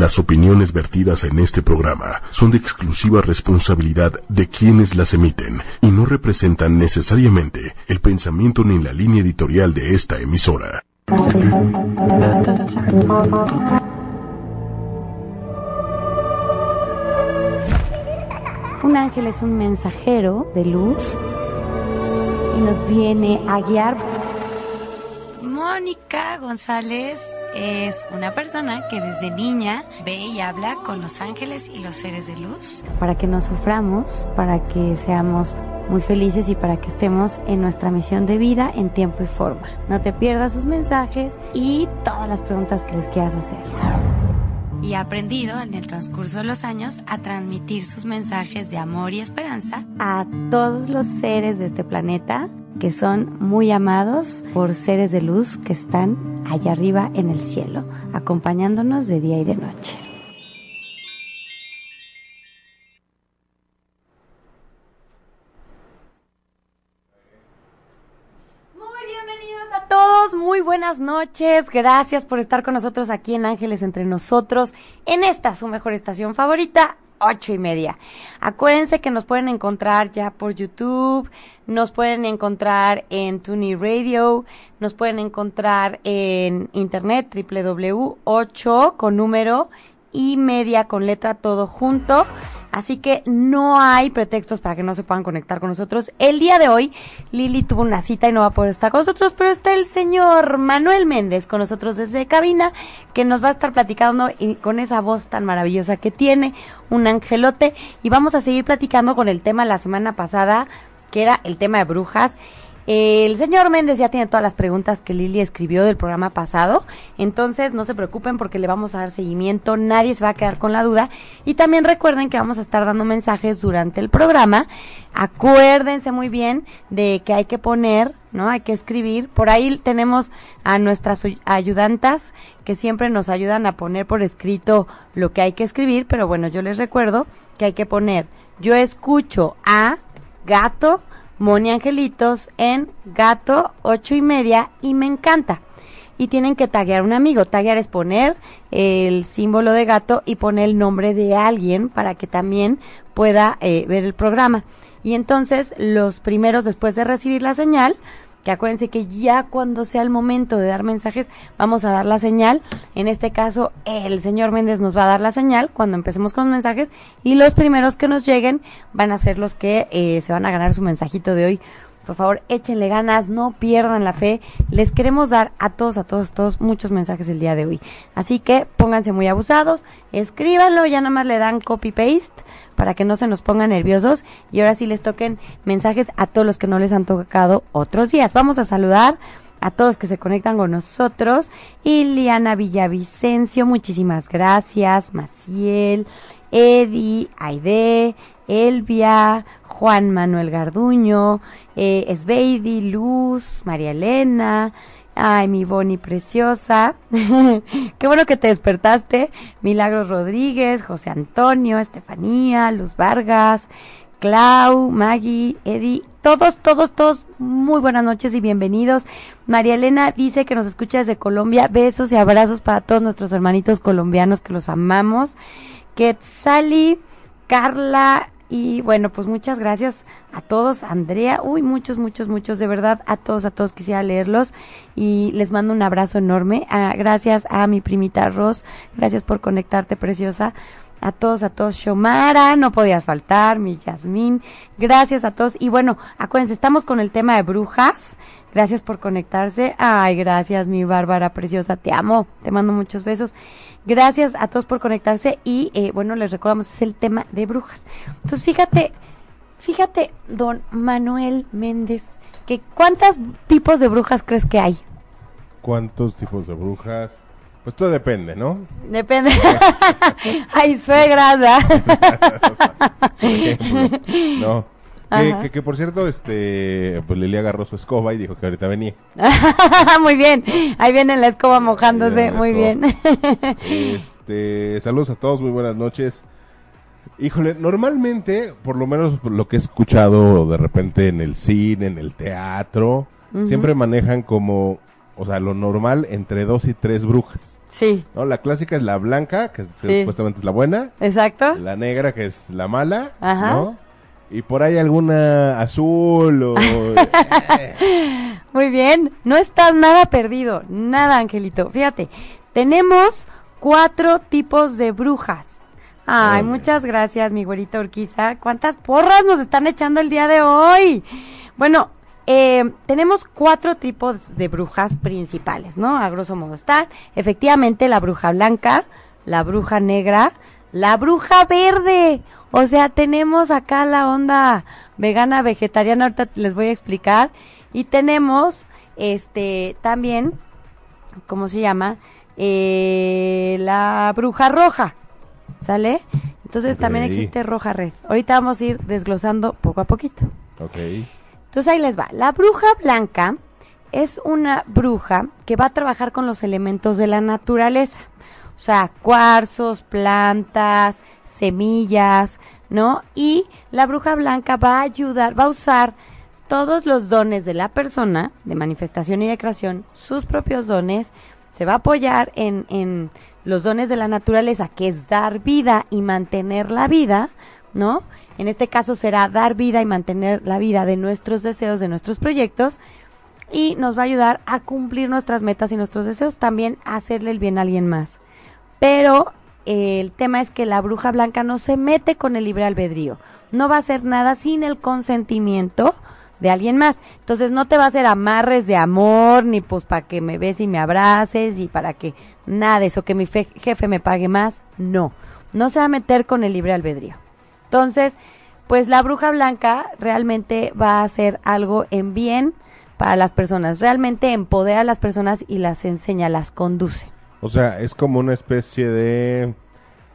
Las opiniones vertidas en este programa son de exclusiva responsabilidad de quienes las emiten y no representan necesariamente el pensamiento ni la línea editorial de esta emisora. Un ángel es un mensajero de luz y nos viene a guiar. Mónica González es una persona que desde niña ve y habla con los ángeles y los seres de luz. Para que no suframos, para que seamos muy felices y para que estemos en nuestra misión de vida en tiempo y forma. No te pierdas sus mensajes y todas las preguntas que les quieras hacer. Y ha aprendido en el transcurso de los años a transmitir sus mensajes de amor y esperanza a todos los seres de este planeta que son muy amados por seres de luz que están allá arriba en el cielo, acompañándonos de día y de noche. Muy bienvenidos a todos, muy buenas noches, gracias por estar con nosotros aquí en Ángeles entre nosotros, en esta su mejor estación favorita, ocho y media. Acuérdense que nos pueden encontrar ya por YouTube, nos pueden encontrar en Tuni Radio, nos pueden encontrar en internet www8 con número y media con letra todo junto. Así que no hay pretextos para que no se puedan conectar con nosotros. El día de hoy, Lili tuvo una cita y no va a poder estar con nosotros, pero está el señor Manuel Méndez con nosotros desde cabina, que nos va a estar platicando y con esa voz tan maravillosa que tiene, un angelote. Y vamos a seguir platicando con el tema la semana pasada, que era el tema de brujas. El señor Méndez ya tiene todas las preguntas que Lili escribió del programa pasado, entonces no se preocupen porque le vamos a dar seguimiento, nadie se va a quedar con la duda y también recuerden que vamos a estar dando mensajes durante el programa. Acuérdense muy bien de que hay que poner, ¿no? Hay que escribir. Por ahí tenemos a nuestras ayudantas que siempre nos ayudan a poner por escrito lo que hay que escribir, pero bueno, yo les recuerdo que hay que poner yo escucho a gato Moni Angelitos en Gato ocho y media y me encanta. Y tienen que taguear un amigo. Taguear es poner el símbolo de gato y poner el nombre de alguien para que también pueda eh, ver el programa. Y entonces los primeros después de recibir la señal que acuérdense que ya cuando sea el momento de dar mensajes, vamos a dar la señal. En este caso, el señor Méndez nos va a dar la señal cuando empecemos con los mensajes y los primeros que nos lleguen van a ser los que eh, se van a ganar su mensajito de hoy. Por favor, échenle ganas, no pierdan la fe. Les queremos dar a todos, a todos, todos muchos mensajes el día de hoy. Así que pónganse muy abusados, escríbanlo, ya nada más le dan copy-paste para que no se nos pongan nerviosos y ahora sí les toquen mensajes a todos los que no les han tocado otros días. Vamos a saludar a todos que se conectan con nosotros. Iliana Villavicencio, muchísimas gracias. Maciel, Edi, Aide, Elvia, Juan Manuel Garduño, eh, Esbeidi, Luz, María Elena, Ay, mi Boni preciosa. Qué bueno que te despertaste. Milagros Rodríguez, José Antonio, Estefanía, Luz Vargas, Clau, Maggie, Eddie. Todos, todos, todos, muy buenas noches y bienvenidos. María Elena dice que nos escucha desde Colombia. Besos y abrazos para todos nuestros hermanitos colombianos que los amamos. Quetzali, Carla, y bueno, pues muchas gracias a todos, Andrea, uy, muchos, muchos, muchos, de verdad, a todos, a todos quisiera leerlos y les mando un abrazo enorme. Ah, gracias a mi primita Ros, gracias por conectarte, preciosa. A todos, a todos, Shomara, no podías faltar, mi Yasmín, gracias a todos. Y bueno, acuérdense, estamos con el tema de brujas. Gracias por conectarse. Ay, gracias, mi Bárbara preciosa, te amo, te mando muchos besos. Gracias a todos por conectarse y eh, bueno, les recordamos, es el tema de brujas. Entonces, fíjate, fíjate, don Manuel Méndez, que ¿cuántos tipos de brujas crees que hay? ¿Cuántos tipos de brujas? Pues todo depende, ¿no? Depende. Ay, suegras, no. Que, que, por cierto, este, pues Lili agarró su escoba y dijo que ahorita venía. Muy bien, ahí viene la escoba mojándose, muy bien. este, saludos a todos, muy buenas noches. Híjole, normalmente, por lo menos lo que he escuchado de repente en el cine, en el teatro, siempre manejan como, o sea, lo normal entre dos y tres brujas. Sí, ¿no? La clásica es la blanca, que Sí. supuestamente es la buena, exacto. la negra, que es la mala, Ajá. ¿no? Y por ahí alguna azul o... Muy bien, no estás nada perdido, nada, Angelito. Fíjate, tenemos cuatro tipos de brujas. Ay, muchas gracias, mi güerita Urquiza. ¿Cuántas porras nos están echando el día de hoy? Bueno, eh, tenemos cuatro tipos de brujas principales, ¿no? A grosso modo están, efectivamente, la bruja blanca, la bruja negra, la bruja verde. O sea, tenemos acá la onda vegana, vegetariana, ahorita les voy a explicar. Y tenemos, este, también, ¿cómo se llama? Eh, la bruja roja, ¿sale? Entonces también existe roja red. Ahorita vamos a ir desglosando poco a poquito. ok. Entonces ahí les va. La bruja blanca es una bruja que va a trabajar con los elementos de la naturaleza. O sea, cuarzos, plantas, semillas, ¿no? Y la bruja blanca va a ayudar, va a usar todos los dones de la persona, de manifestación y de creación, sus propios dones, se va a apoyar en, en los dones de la naturaleza, que es dar vida y mantener la vida, ¿no? En este caso será dar vida y mantener la vida de nuestros deseos, de nuestros proyectos, y nos va a ayudar a cumplir nuestras metas y nuestros deseos, también hacerle el bien a alguien más. Pero eh, el tema es que la bruja blanca no se mete con el libre albedrío, no va a hacer nada sin el consentimiento de alguien más. Entonces no te va a hacer amarres de amor, ni pues para que me beses y me abraces, y para que nada eso, que mi fe- jefe me pague más. No, no se va a meter con el libre albedrío. Entonces, pues la bruja blanca realmente va a hacer algo en bien para las personas. Realmente empodera a las personas y las enseña, las conduce. O sea, es como una especie de...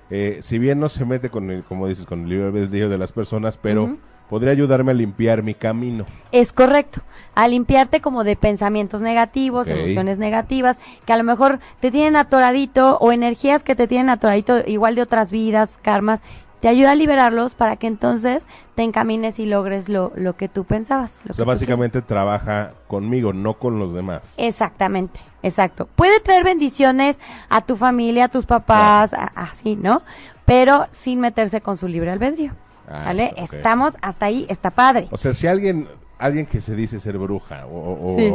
eh, si bien no se mete con el, como dices, con el libre albedrío de las personas, pero podría ayudarme a limpiar mi camino. Es correcto. A limpiarte como de pensamientos negativos, emociones negativas, que a lo mejor te tienen atoradito o energías que te tienen atoradito igual de otras vidas, karmas. Te ayuda a liberarlos para que entonces te encamines y logres lo, lo que tú pensabas. lo O sea, que básicamente trabaja conmigo, no con los demás. Exactamente, exacto. Puede traer bendiciones a tu familia, a tus papás, a- así, ¿no? Pero sin meterse con su libre albedrío. Ah, ¿Vale? ok. Estamos hasta ahí, está padre. O sea, si alguien, alguien que se dice ser bruja o, o- Sí.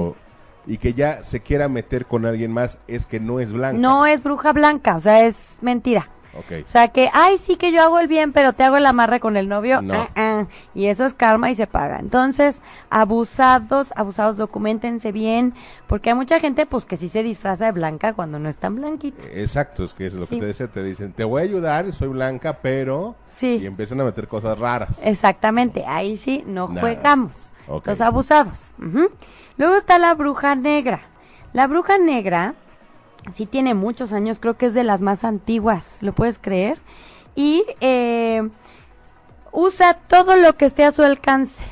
y que ya se quiera meter con alguien más, es que no es blanca. No es bruja blanca, o sea, es mentira. Ok. O sea que, ay, sí que yo hago el bien, pero te hago el amarre con el novio. No. Ah, ah. Y eso es karma y se paga. Entonces, abusados, abusados, documentense bien, porque hay mucha gente, pues, que sí se disfraza de blanca cuando no es tan blanquita. Exacto, es que es lo Sí. que te decía, te dicen, te voy a ayudar, soy blanca, pero... Sí. Y empiezan a meter cosas raras. Exactamente, ahí sí no juegamos. Ok. Los abusados. Luego está la bruja negra. La bruja negra sí tiene muchos años, creo que es de las más antiguas, ¿lo puedes creer? Y eh, usa todo lo que esté a su alcance,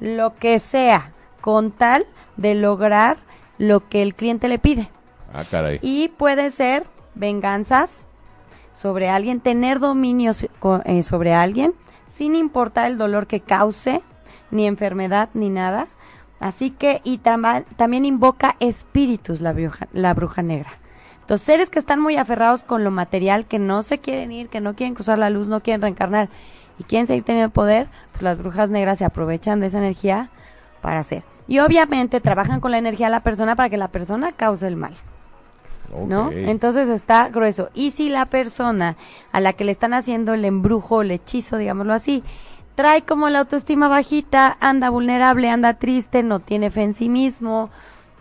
lo que sea, con tal de lograr lo que el cliente le pide. Ah, caray. Y puede ser venganzas sobre alguien, tener dominio eh, sobre alguien, sin importar el dolor que cause, ni enfermedad, ni nada. Así que, y también invoca espíritus la bruja, la bruja negra. Los seres que están muy aferrados con lo material, que no se quieren ir, que no quieren cruzar la luz, no quieren reencarnar y quieren seguir teniendo poder, pues las brujas negras se aprovechan de esa energía para hacer. Y obviamente trabajan con la energía de la persona para que la persona cause el mal. ¿no? Entonces está grueso. Y si la persona a la que le están haciendo el embrujo el hechizo, digámoslo así, trae como la autoestima bajita, anda vulnerable, anda triste, no tiene fe en sí mismo,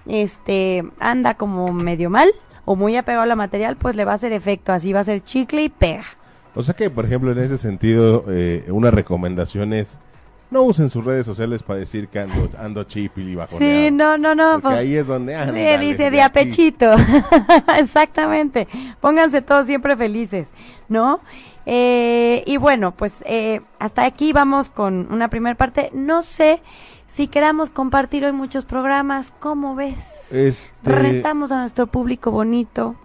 este, anda como medio mal o muy apegado a la material, pues le va a hacer efecto, así va a ser chicle y pega. O sea que, por ejemplo, en ese sentido, eh, una recomendación es no usen sus redes sociales para decir que ando, ando chipil y bajoneado. Sí, no, no, no. Porque pues, ahí es donde Sí, ándale, dice de de a aquí. pechito. Exactamente. Pónganse todos siempre felices, ¿no? Eh, y bueno, pues eh, hasta aquí vamos con una primera parte. No sé si queramos compartir hoy muchos programas. ¿Cómo ves? Este, Retamos a nuestro público bonito.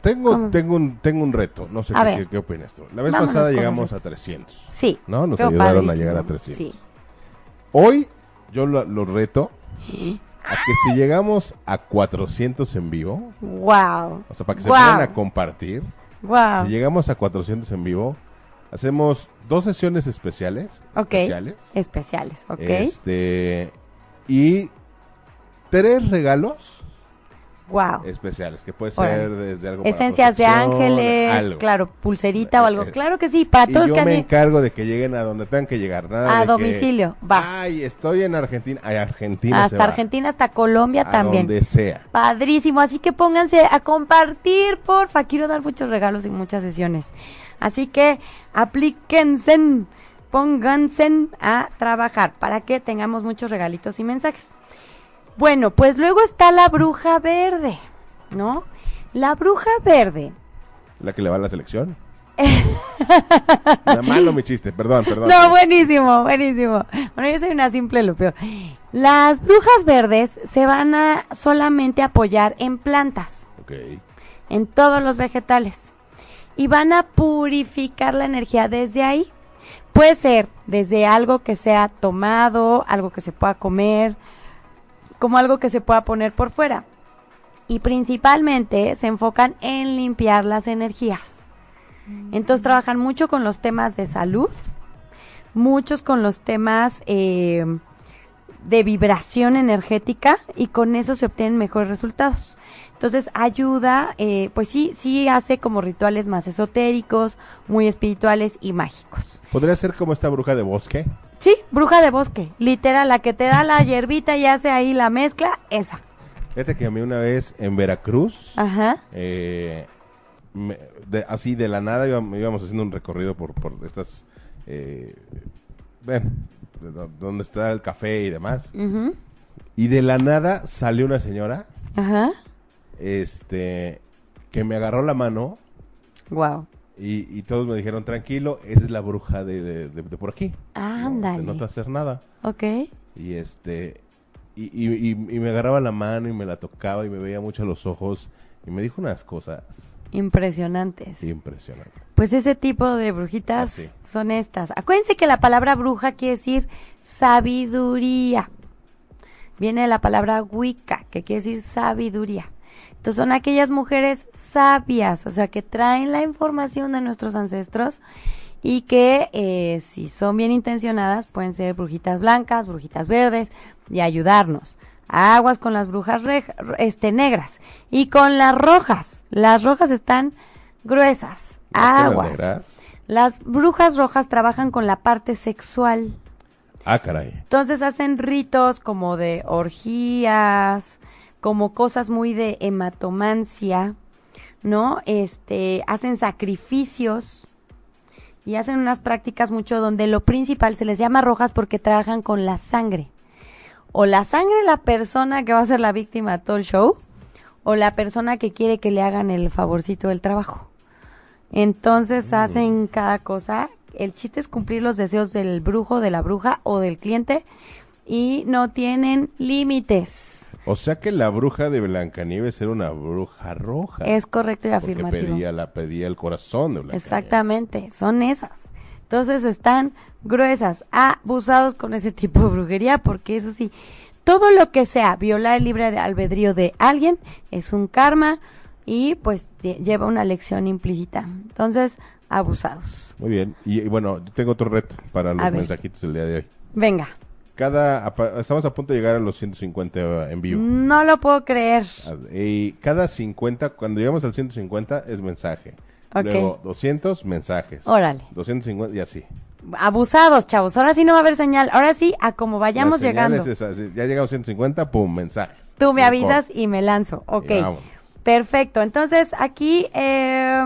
tengo, ¿Cómo? tengo, un, tengo un reto, no sé qué, qué, qué opinas tú. La vez Vámonos pasada llegamos a retos. 300. Sí. No, nos ayudaron a llegar a 300. Sí. Hoy yo lo, lo reto a que si llegamos a 400 en vivo, Wow. o sea, para que se puedan a compartir, Wow. si llegamos a 400 en vivo, hacemos dos sesiones especiales. Ok. Especiales. Especiales, ok. Este, y tres regalos wow. especiales, que puede Órale. ser desde algo para Esencias de ángeles, algo. claro, pulserita o algo. Eh, Claro que sí, para Y todos yo que han me encargo de que lleguen a donde tengan que llegar. Nada A de que, domicilio, va. Ay, estoy en Argentina. Ay, Argentina se hasta va. Argentina, hasta Colombia A también. donde sea. Padrísimo, así que pónganse a compartir, porfa. Quiero dar muchos regalos y muchas sesiones. Así que aplíquense, pónganse a trabajar para que tengamos muchos regalitos y mensajes. Bueno, pues luego está la bruja verde, ¿no? La bruja verde. La que le va a la selección. Nada malo mi chiste, perdón, perdón. No, buenísimo, buenísimo. Bueno, yo soy una simple lo peor. Las brujas verdes se van a solamente apoyar en plantas. Ok. en todos los vegetales y van a purificar la energía desde ahí. Puede ser desde algo que sea tomado, algo que se pueda comer, como algo que se pueda poner por fuera. Y principalmente se enfocan en limpiar las energías. Entonces trabajan mucho con los temas de salud, muchos con los temas eh, de vibración energética y con eso se obtienen mejores resultados. Entonces ayuda, eh, pues sí, sí hace como rituales más esotéricos, muy espirituales y mágicos. ¿Podría ser como esta bruja de bosque? Sí, bruja de bosque, literal, la que te da la hierbita y hace ahí la mezcla, esa. Fíjate que a mí una vez en Veracruz, Ajá. eh, me- de- así de la nada íbamos, íbamos haciendo un recorrido por, por estas, eh, do- donde está el café y demás. Y de la nada salió una señora, Ajá. este, que me agarró la mano Wow. Y, y todos me dijeron, tranquilo, esa es la bruja de, de- de- de por aquí. Ándale. No, te va a hacer nada. Ok. Y este, y, y- y- y me agarraba la mano y me la tocaba y me veía mucho a los ojos y me dijo unas cosas Impresionantes. impresionantes. Pues ese tipo de brujitas Ah, sí. son estas. Acuérdense que la palabra bruja quiere decir sabiduría. Viene de la palabra Wicca, que quiere decir sabiduría. Entonces son aquellas mujeres sabias, o sea, que traen la información de nuestros ancestros y que eh, si son bien intencionadas pueden ser brujitas blancas, brujitas verdes y ayudarnos. Aguas con las brujas este, negras y con las rojas. Las rojas están gruesas. ¿Las que las Aguas. Las brujas rojas trabajan con la parte sexual. Ah, caray. Entonces hacen ritos como de orgías, como cosas muy de hematomancia, ¿no? Este, hacen sacrificios y hacen unas prácticas mucho donde lo principal se les llama rojas porque trabajan con la sangre. O la sangre de la persona que va a ser la víctima de todo el show, o la persona que quiere que le hagan el favorcito del trabajo. Entonces hacen cada cosa. El chiste es cumplir los deseos del brujo, de la bruja o del cliente y no tienen límites. O sea que la bruja de Blancanieves era una bruja roja. Es correcto y Porque afirmativo. pedía, la, pedía el corazón de Blancanieves. Exactamente, son esas. Entonces están gruesas, abusados con ese tipo de brujería, porque eso sí, todo lo que sea violar el libre de albedrío de alguien es un karma y pues lle- lleva una lección implícita. Entonces, abusados. Muy bien. Y, bueno, tengo otro reto para los mensajitos del día de hoy. Venga, Cada, estamos a punto de llegar a los 150 en vivo. no lo puedo creer. Y cada 50, cuando llegamos al 150 es mensaje. Ok. Luego 200 mensajes. Órale. 250 y así. Abusados, chavos. Ahora sí no va a haber señal. Ahora sí, a como vayamos La llegando. es esa, ya llegamos a 150, pum, mensajes. Tú me avisas y me lanzo. Ok. Perfecto. Entonces, aquí eh,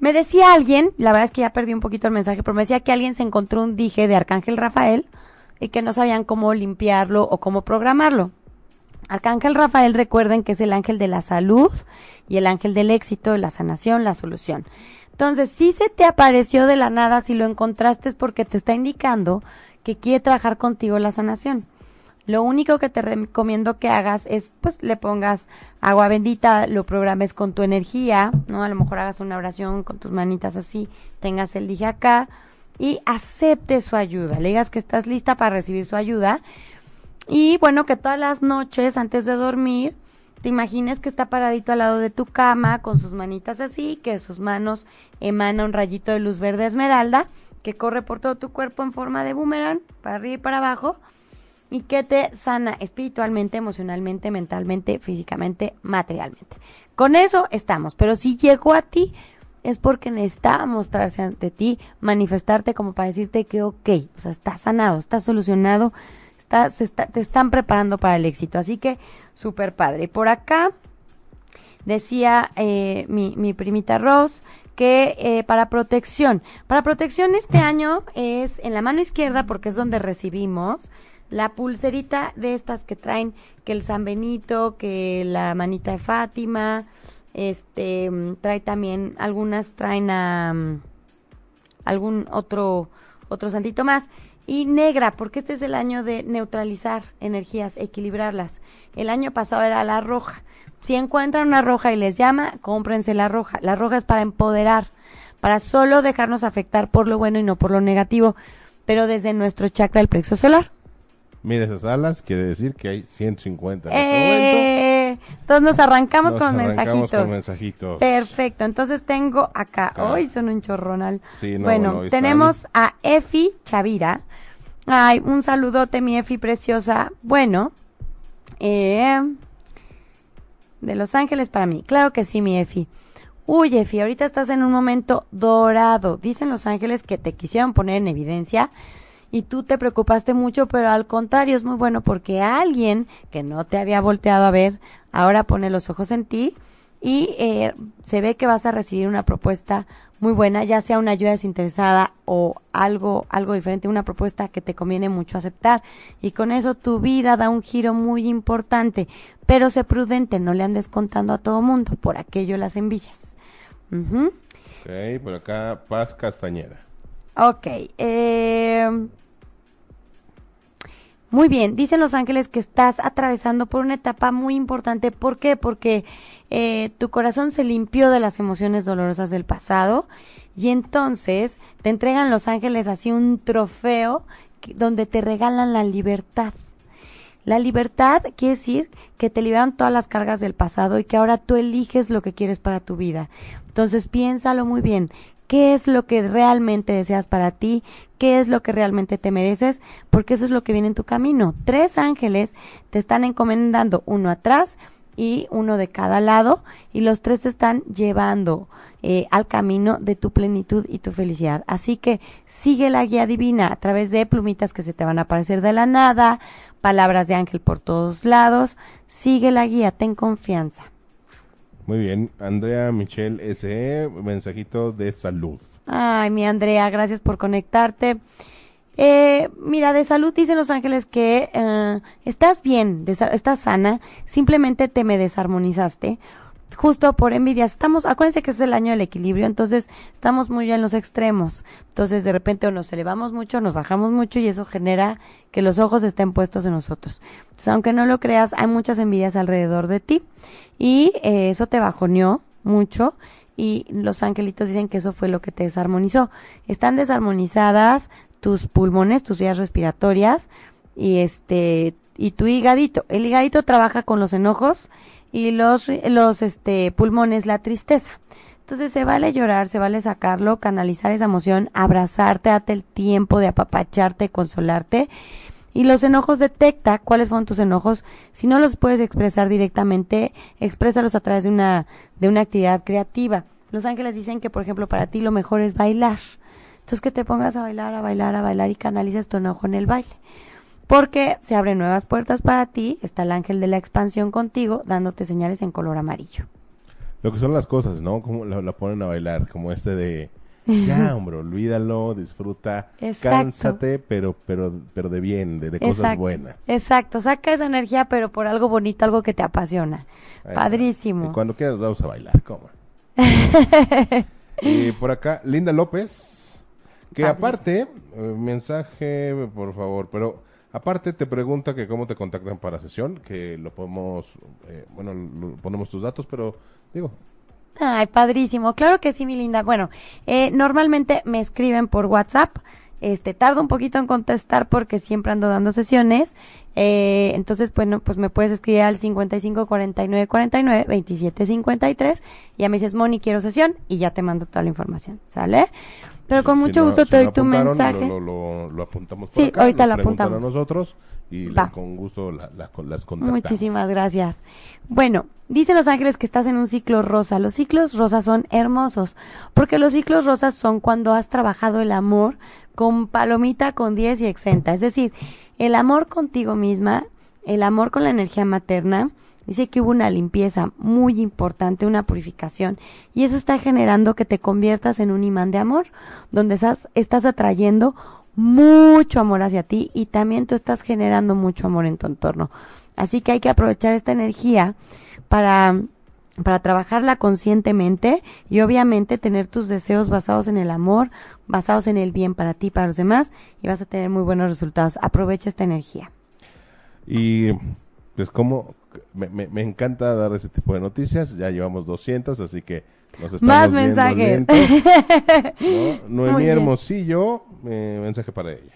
me decía alguien, la verdad es que ya perdí un poquito el mensaje, pero me decía que alguien se encontró un dije de Arcángel Rafael y que no sabían cómo limpiarlo o cómo programarlo. Arcángel Rafael, recuerden que es el ángel de la salud y el ángel del éxito, la sanación, la solución. Entonces, si se te apareció de la nada, si lo encontraste es porque te está indicando que quiere trabajar contigo la sanación. Lo único que te recomiendo que hagas es, pues, le pongas agua bendita, lo programes con tu energía, ¿no? A lo mejor hagas una oración con tus manitas así, tengas el dije acá y acepte su ayuda. Le digas que estás lista para recibir su ayuda Y bueno, que todas las noches antes de dormir, te imagines que está paradito al lado de tu cama con sus manitas así, que sus manos emana un rayito de luz verde esmeralda que corre por todo tu cuerpo en forma de boomerang, para arriba y para abajo, y que te sana espiritualmente, emocionalmente, mentalmente, físicamente, materialmente. Con eso estamos, pero si llegó a ti es porque necesitaba mostrarse ante ti, manifestarte como para decirte que ok, o sea, está sanado, está solucionado, está, se está, te están preparando para el éxito. Así que, súper padre. Por acá decía eh, mi, mi primita Rose que eh, para protección, para protección este año es en la mano izquierda porque es donde recibimos la pulserita de estas que traen que el San Benito, que la manita de Fátima, este trae también algunas traen a mm, algún otro otro santito más y negra porque este es el año de neutralizar energías, equilibrarlas. El año pasado era la roja. Si encuentran una roja y les llama, cómprense la roja. La roja es para empoderar, para solo dejarnos afectar por lo bueno y no por lo negativo, pero desde nuestro chakra del plexo solar. Mira esas alas, quiere decir que hay 150 en eh, este Entonces nos arrancamos, Nos con, arrancamos mensajitos. con mensajitos. Perfecto, entonces tengo acá, hoy son un chorronal. Sí, no, bueno, no, tenemos a Efi Chavira. Ay, un saludote, mi Efi preciosa. Bueno, eh, de Los Ángeles para mí. Claro que sí, mi Efi. Uy, Efi, ahorita estás en un momento dorado. Dicen Los Ángeles que te quisieron poner en evidencia y tú te preocupaste mucho, pero al contrario es muy bueno porque alguien que no te había volteado a ver ahora pone los ojos en ti y eh, se ve que vas a recibir una propuesta muy buena, ya sea una ayuda desinteresada o algo, algo diferente, una propuesta que te conviene mucho aceptar. Y con eso tu vida da un giro muy importante. Pero sé prudente, no le andes contando a todo mundo, por aquello las envidias. Ujú. Ok, por acá Paz Castañeda. Ok. eh, muy bien, dicen los ángeles que estás atravesando por una etapa muy importante. ¿Por qué? Porque eh, tu corazón se limpió de las emociones dolorosas del pasado y entonces te entregan los ángeles así un trofeo donde te regalan la libertad. La libertad quiere decir que te liberan todas las cargas del pasado y que ahora tú eliges lo que quieres para tu vida. Entonces piénsalo muy bien. ¿Qué es lo que realmente deseas para ti? ¿Qué es lo que realmente te mereces? Porque eso es lo que viene en tu camino. Tres ángeles te están encomendando uno atrás y uno de cada lado y los tres te están llevando eh, al camino de tu plenitud y tu felicidad. Así que sigue la guía divina a través de plumitas que se te van a aparecer de la nada, palabras de ángel por todos lados. Sigue la guía, ten confianza. Muy bien, Andrea Michelle SE, mensajito de salud. Ay, mi Andrea, gracias por conectarte. Eh, mira, de salud dicen los ángeles que eh, estás bien, estás sana, simplemente te me desarmonizaste. Justo por envidias, estamos, acuérdense que es el año del equilibrio, entonces estamos muy en los extremos. Entonces de repente o nos elevamos mucho, nos bajamos mucho y eso genera que los ojos estén puestos en nosotros. Entonces, aunque no lo creas, hay muchas envidias alrededor de ti y eh, eso te bajoneó mucho y los angelitos dicen que eso fue lo que te desarmonizó. Están desarmonizadas tus pulmones, tus vías respiratorias y este y tu higadito. El higadito trabaja con los enojos y los los este pulmones la tristeza. Entonces se vale llorar, se vale sacarlo, canalizar esa emoción, abrazarte, date el tiempo de apapacharte, consolarte. Y los enojos detecta cuáles fueron tus enojos. Si no los puedes expresar directamente, exprésalos a través de una, de una actividad creativa. Los ángeles dicen que, por ejemplo, para ti lo mejor es bailar. Entonces que te pongas a bailar, a bailar, a bailar y canalices tu enojo en el baile. Porque se abren nuevas puertas para ti, está el ángel de la expansión contigo, dándote señales en color amarillo. Lo que son las cosas, ¿no? Como la, la ponen a bailar, como este de... Ya, hombre, olvídalo, disfruta, Exacto. cánsate, pero, pero, pero de bien, de, de cosas Exacto. buenas. Exacto, saca esa energía, pero por algo bonito, algo que te apasiona. Ahí. Padrísimo. Y cuando quieras vamos a bailar, ¿cómo? y por acá, Linda López, que Padrísimo. aparte, eh, mensaje, por favor, pero aparte te pregunta que cómo te contactan para sesión, que lo podemos, eh, bueno, ponemos tus datos, pero digo, Ay, padrísimo. Claro que sí, mi linda. Bueno, eh, normalmente me escriben por WhatsApp. Este, tardo un poquito en contestar porque siempre ando dando sesiones. Eh, entonces, bueno, pues me puedes escribir al 55 49 49 27 53. Y ya me dices, Moni, quiero sesión y ya te mando toda la información. ¿Sale? Pero con Si mucho no- gusto si te doy tu mensaje. Lo, lo- lo apuntamos por Sí, acá, ahorita lo apuntamos. a nosotros y con gusto la- la- las contactamos. Muchísimas gracias. Bueno, dicen los ángeles que estás en un ciclo rosa. Los ciclos rosas son hermosos, porque los ciclos rosas son cuando has trabajado el amor con palomita, con 10 y exenta. Es decir, el amor contigo misma, el amor con la energía materna. Dice que hubo una limpieza muy importante, una purificación, y eso está generando que te conviertas en un imán de amor, donde estás, estás atrayendo mucho amor hacia ti y también tú estás generando mucho amor en tu entorno. Así que hay que aprovechar esta energía para, para trabajarla conscientemente y obviamente tener tus deseos basados en el amor, basados en el bien para ti para los demás y vas a tener muy buenos resultados. Aprovecha esta energía. Y pues como me, me- me encanta dar ese tipo de noticias, ya llevamos 200, así que nos estamos Más viendo mensajes. lentos, ¿no? Noemí. Hermosillo, eh, mensaje para ella.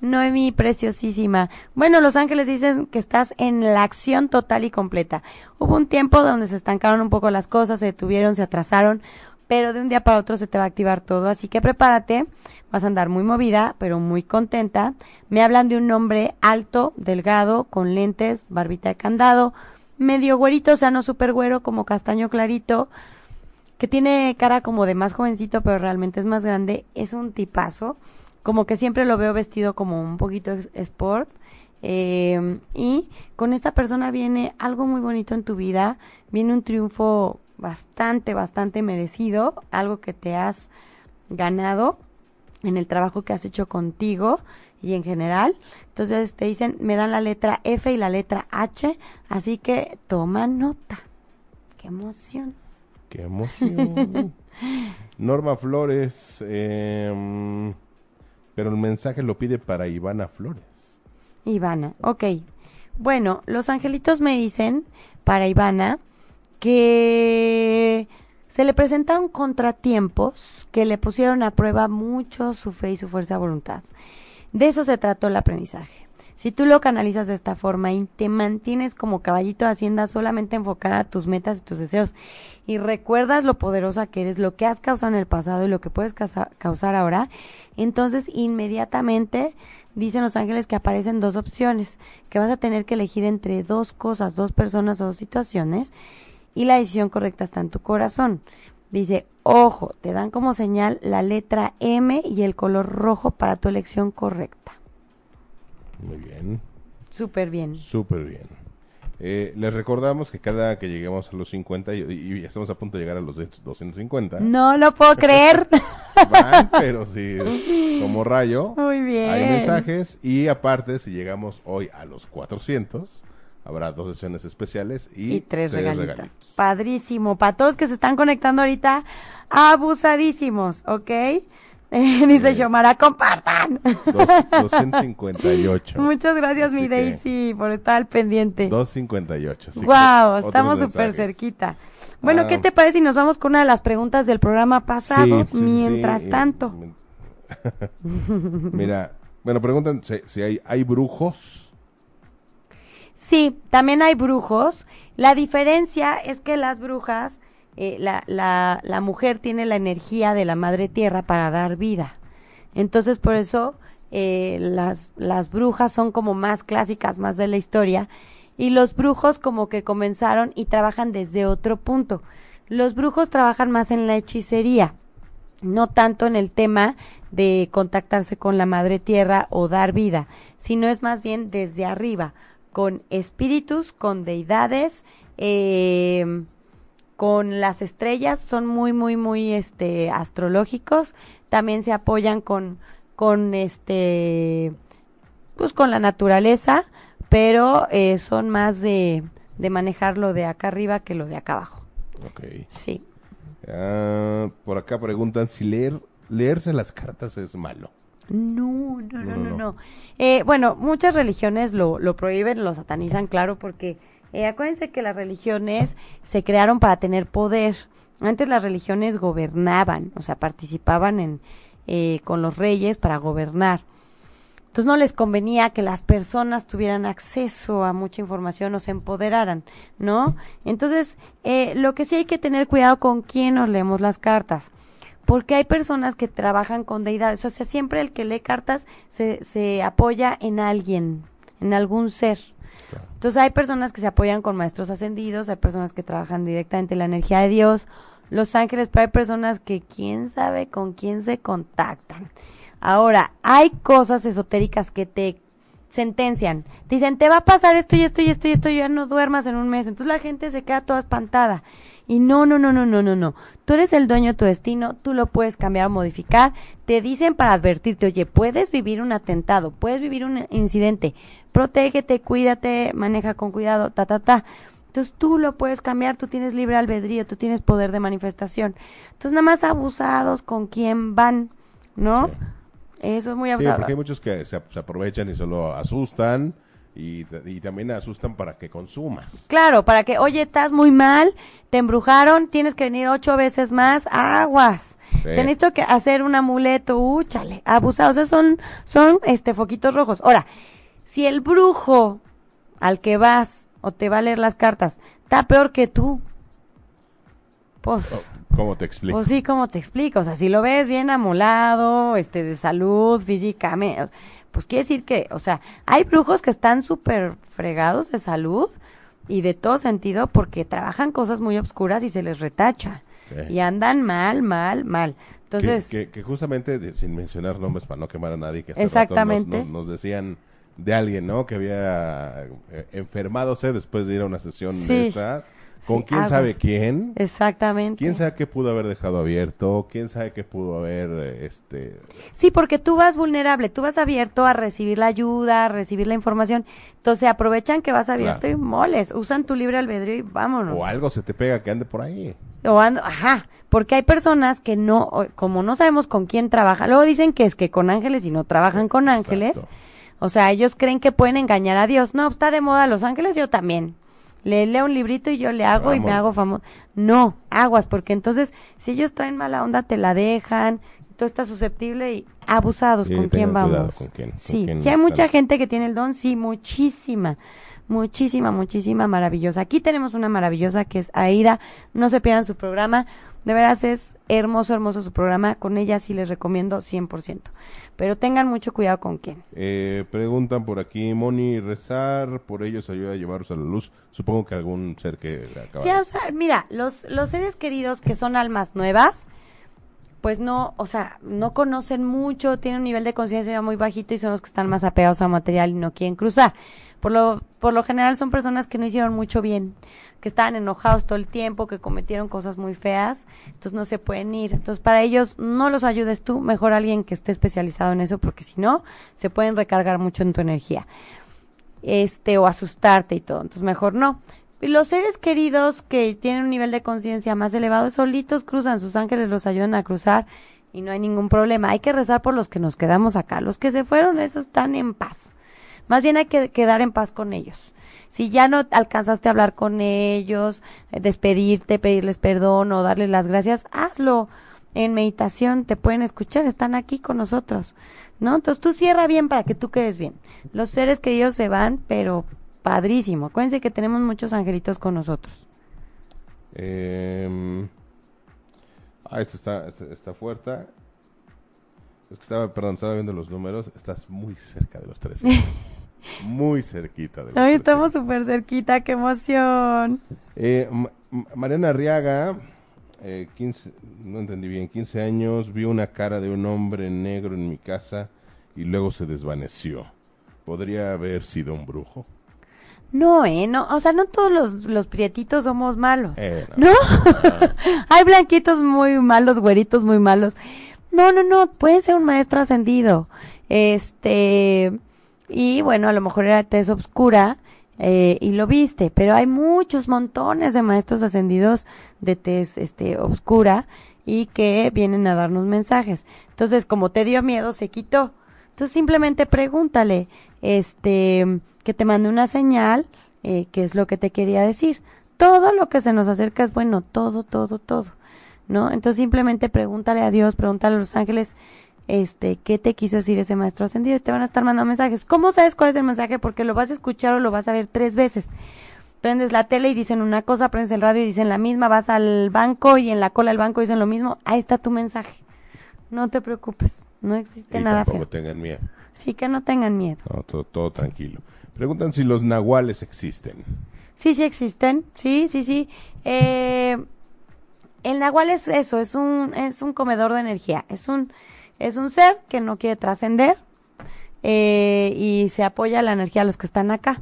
Noemi, preciosísima. Bueno, Los Ángeles dicen que estás en la acción total y completa. Hubo un tiempo donde se estancaron un poco las cosas, se detuvieron, se atrasaron, pero de un día para otro se te va a activar todo. Así que prepárate, vas a andar muy movida, pero muy contenta. Me hablan de un hombre alto, delgado, con lentes, barbita de candado, medio güerito, o sea, no súper güero, como castaño clarito, que tiene cara como de más jovencito, pero realmente es más grande. Es un tipazo como que siempre lo veo vestido como un poquito sport. eh, y con esta persona viene algo muy bonito en tu vida, viene un triunfo bastante, bastante merecido, algo que te has ganado en el trabajo que has hecho contigo y en general. Entonces te dicen, me dan la letra F y la letra H, así que toma nota. Qué emoción. Qué emoción. Norma Flores, eh, pero el mensaje lo pide para Ivana Flores. Ivana, ok. Bueno, los angelitos me dicen para Ivana que se le presentaron contratiempos que le pusieron a prueba mucho su fe y su fuerza de voluntad. De eso se trató el aprendizaje. Si tú lo canalizas de esta forma y te mantienes como caballito de hacienda solamente enfocada a tus metas y tus deseos y recuerdas lo poderosa que eres, lo que has causado en el pasado y lo que puedes causa- causar ahora, entonces inmediatamente dicen los ángeles que aparecen dos opciones, que vas a tener que elegir entre dos cosas, dos personas o dos situaciones y la decisión correcta está en tu corazón. Dice, ojo, te dan como señal la letra M y el color rojo para tu elección correcta. Muy bien, Súper bien. súper bien. Eh, les recordamos que cada que lleguemos a los 50 y, y estamos a punto de llegar a los 250, No lo puedo creer. van, pero sí, como rayo, Muy bien. hay mensajes y aparte si llegamos hoy a los 400, habrá dos sesiones especiales y, Y tres, regalitos. Padrísimo. Para todos que se están conectando ahorita, abusadísimos, ¿ok? Eh, dice Yes. Xiomara, compartan. Dos- 258. Muchas gracias, mi Así Daisy, por estar al pendiente. 258. así que Wow, estamos súper cerquita. Bueno, Ah. ¿qué te parece si nos vamos con una de las preguntas del programa pasado? Sí, sí, sí, mientras sí, tanto. Mira, bueno, preguntan si, si hay, hay brujos. Sí, también hay brujos. La diferencia es que las brujas, eh, la, la, la mujer tiene la energía de la madre tierra para dar vida. Entonces, por eso eh, las, las brujas son como más clásicas, más de la historia. Y los brujos como que comenzaron y trabajan desde otro punto. Los brujos trabajan más en la hechicería, no tanto en el tema de contactarse con la madre tierra o dar vida, sino es más bien desde arriba, con espíritus, con deidades, eh, con las estrellas, son muy, muy, muy este astrológicos, también se apoyan con, con este pues con la naturaleza, pero eh, son más de, de manejar lo de acá arriba que lo de acá abajo. Ok. Sí. Ah, por acá preguntan si leer leerse las cartas es malo. No, no, no, No, no. Eh, bueno, muchas religiones lo, lo prohíben, lo satanizan, claro, porque eh, acuérdense que las religiones se crearon para tener poder. Antes las religiones gobernaban, o sea, participaban en, eh, con los reyes para gobernar. Entonces no les convenía que las personas tuvieran acceso a mucha información o se empoderaran, ¿no? Entonces, eh, lo que sí hay que tener cuidado con quién nos leemos las cartas, porque hay personas que trabajan con deidades, o sea, siempre el que lee cartas se, se apoya en alguien, en algún ser. Entonces hay personas que se apoyan con maestros ascendidos, hay personas que trabajan directamente la energía de Dios, los ángeles, pero hay personas que quién sabe con quién se contactan. Ahora, hay cosas esotéricas que te sentencian. Te dicen, te va a pasar esto y esto y esto y esto, ya no duermas en un mes. Entonces la gente se queda toda espantada. Y no, no, no, no, no, no, no. Tú eres el dueño de tu destino, tú lo puedes cambiar o modificar. Te dicen para advertirte, oye, puedes vivir un atentado, puedes vivir un incidente. Protégete, cuídate, maneja con cuidado, ta, ta, ta. Entonces tú lo puedes cambiar, tú tienes libre albedrío, tú tienes poder de manifestación. Entonces nada más abusados con quién van, ¿no? Eso es muy Sí, abusado. porque hay muchos que se, se aprovechan y solo asustan y, y también asustan para que consumas. Claro, para que, oye, estás muy mal, te embrujaron, tienes que venir ocho veces más, aguas. Sí. Te necesito que hacer un amuleto, úchale, abusados, o sea, son, son, este, foquitos rojos. Ahora, si el brujo al que vas o te va a leer las cartas está peor que tú, pues, ¿Cómo te explico? pues sí, ¿cómo te explico? O sea, si lo ves bien amolado, este, de salud, físicamente, pues quiere decir que, o sea, hay brujos que están súper fregados de salud y de todo sentido porque trabajan cosas muy obscuras y se les retacha. Y andan mal, mal, mal. Entonces, que, que- que justamente, de- sin mencionar nombres para no quemar a nadie, que hace rato Exactamente. Nos, nos- nos decían de alguien, ¿no? Que había eh, enfermadose después de ir a una sesión Sí. de estas. ¿Con Sí, quién aguas. sabe quién? exactamente. ¿Quién sabe qué pudo haber dejado abierto? ¿Quién sabe qué pudo haber, eh, este... Sí, porque tú vas vulnerable, tú vas abierto a recibir la ayuda, a recibir la información. Entonces aprovechan que vas abierto Claro. y moles, usan tu libre albedrío y vámonos. O algo se te pega que ande por ahí. O ando- ajá, porque hay personas que no, como no sabemos con quién trabaja, luego dicen que es que con ángeles y no trabajan con ángeles. O sea, ellos creen que pueden engañar a Dios. No, está de moda Los Ángeles, yo también. Le leo un librito y yo le hago y me hago famoso. No, aguas, porque entonces si ellos traen mala onda te la dejan, tú estás susceptible y abusados Sí, con quién vamos. con quién- con sí, quién sí hay mucha gente que tiene el don, sí, muchísima, muchísima, muchísima maravillosa. Aquí tenemos una maravillosa que es Aida, no se pierdan su programa, de veras es hermoso, hermoso su programa, con ella sí les recomiendo 100%, pero tengan mucho cuidado con quién. Eh, preguntan por aquí, Moni, rezar por ellos ayuda a llevarlos a la luz. Supongo que algún ser que acaba Sí, o sea, mira, los, los seres queridos que son almas nuevas, pues no, o sea, no conocen mucho, tienen un nivel de conciencia muy bajito y son los que están más apegados a material y no quieren cruzar. Por lo, por lo general son personas que no hicieron mucho bien, que estaban enojados todo el tiempo, que cometieron cosas muy feas, entonces no se pueden ir. Entonces para ellos no los ayudes tú, mejor alguien que esté especializado en eso, porque si no, se pueden recargar mucho en tu energía este o asustarte y todo. Entonces mejor no. Y los seres queridos que tienen un nivel de conciencia más elevado, solitos cruzan, sus ángeles los ayudan a cruzar y no hay ningún problema. Hay que rezar por los que nos quedamos acá. Los que se fueron, esos están en paz. Más bien hay que quedar en paz con ellos. Si ya no alcanzaste a hablar con ellos, eh, despedirte, pedirles perdón o darles las gracias, hazlo en meditación, te pueden escuchar, están aquí con nosotros, ¿no? Entonces tú cierra bien para que tú quedes bien. Los seres queridos se van, pero padrísimo. Acuérdense que tenemos muchos angelitos con nosotros. Eh, ah, esto está, fuerte. Es que estaba, perdón, estaba viendo los números. Estás muy cerca de los 300. muy cerquita de Ay, 300. estamos súper cerquita, qué emoción. Eh, Ma- Ma- Mariana Arriaga, eh, 15, no entendí bien, 15 años, vio una cara de un hombre negro en mi casa y luego se desvaneció. ¿Podría haber sido un brujo? No, eh, no, o sea, no todos los, los prietitos somos malos. Eh, no. ¿No? Hay blanquitos muy malos, güeritos muy malos. No, no, no, puede ser un maestro ascendido. Este, y bueno, a lo mejor era tez obscura eh, y lo viste, pero hay muchos montones de maestros ascendidos de tez este, obscura y que vienen a darnos mensajes. Entonces, como te dio miedo, se quitó. Entonces, simplemente pregúntale, este, que te mande una señal, eh, qué es lo que te quería decir. Todo lo que se nos acerca es bueno, todo, todo, todo, ¿no? Entonces, simplemente pregúntale a Dios, pregúntale a los ángeles, este, qué te quiso decir ese maestro ascendido y te van a estar mandando mensajes. ¿Cómo sabes cuál es el mensaje? Porque lo vas a escuchar o lo vas a ver tres veces. Prendes la tele y dicen una cosa, prendes el radio y dicen la misma, vas al banco y en la cola del banco dicen lo mismo. Ahí está tu mensaje. No te preocupes, no existe Y nada tampoco feo. tengan miedo. Sí, que no tengan miedo. No, todo, todo tranquilo. Preguntan si los nahuales existen. Sí, sí existen, sí, sí, sí. Eh, el nahual es eso, es un, es un comedor de energía, es un, es un ser que no quiere trascender eh, y se apoya la energía a los que están acá.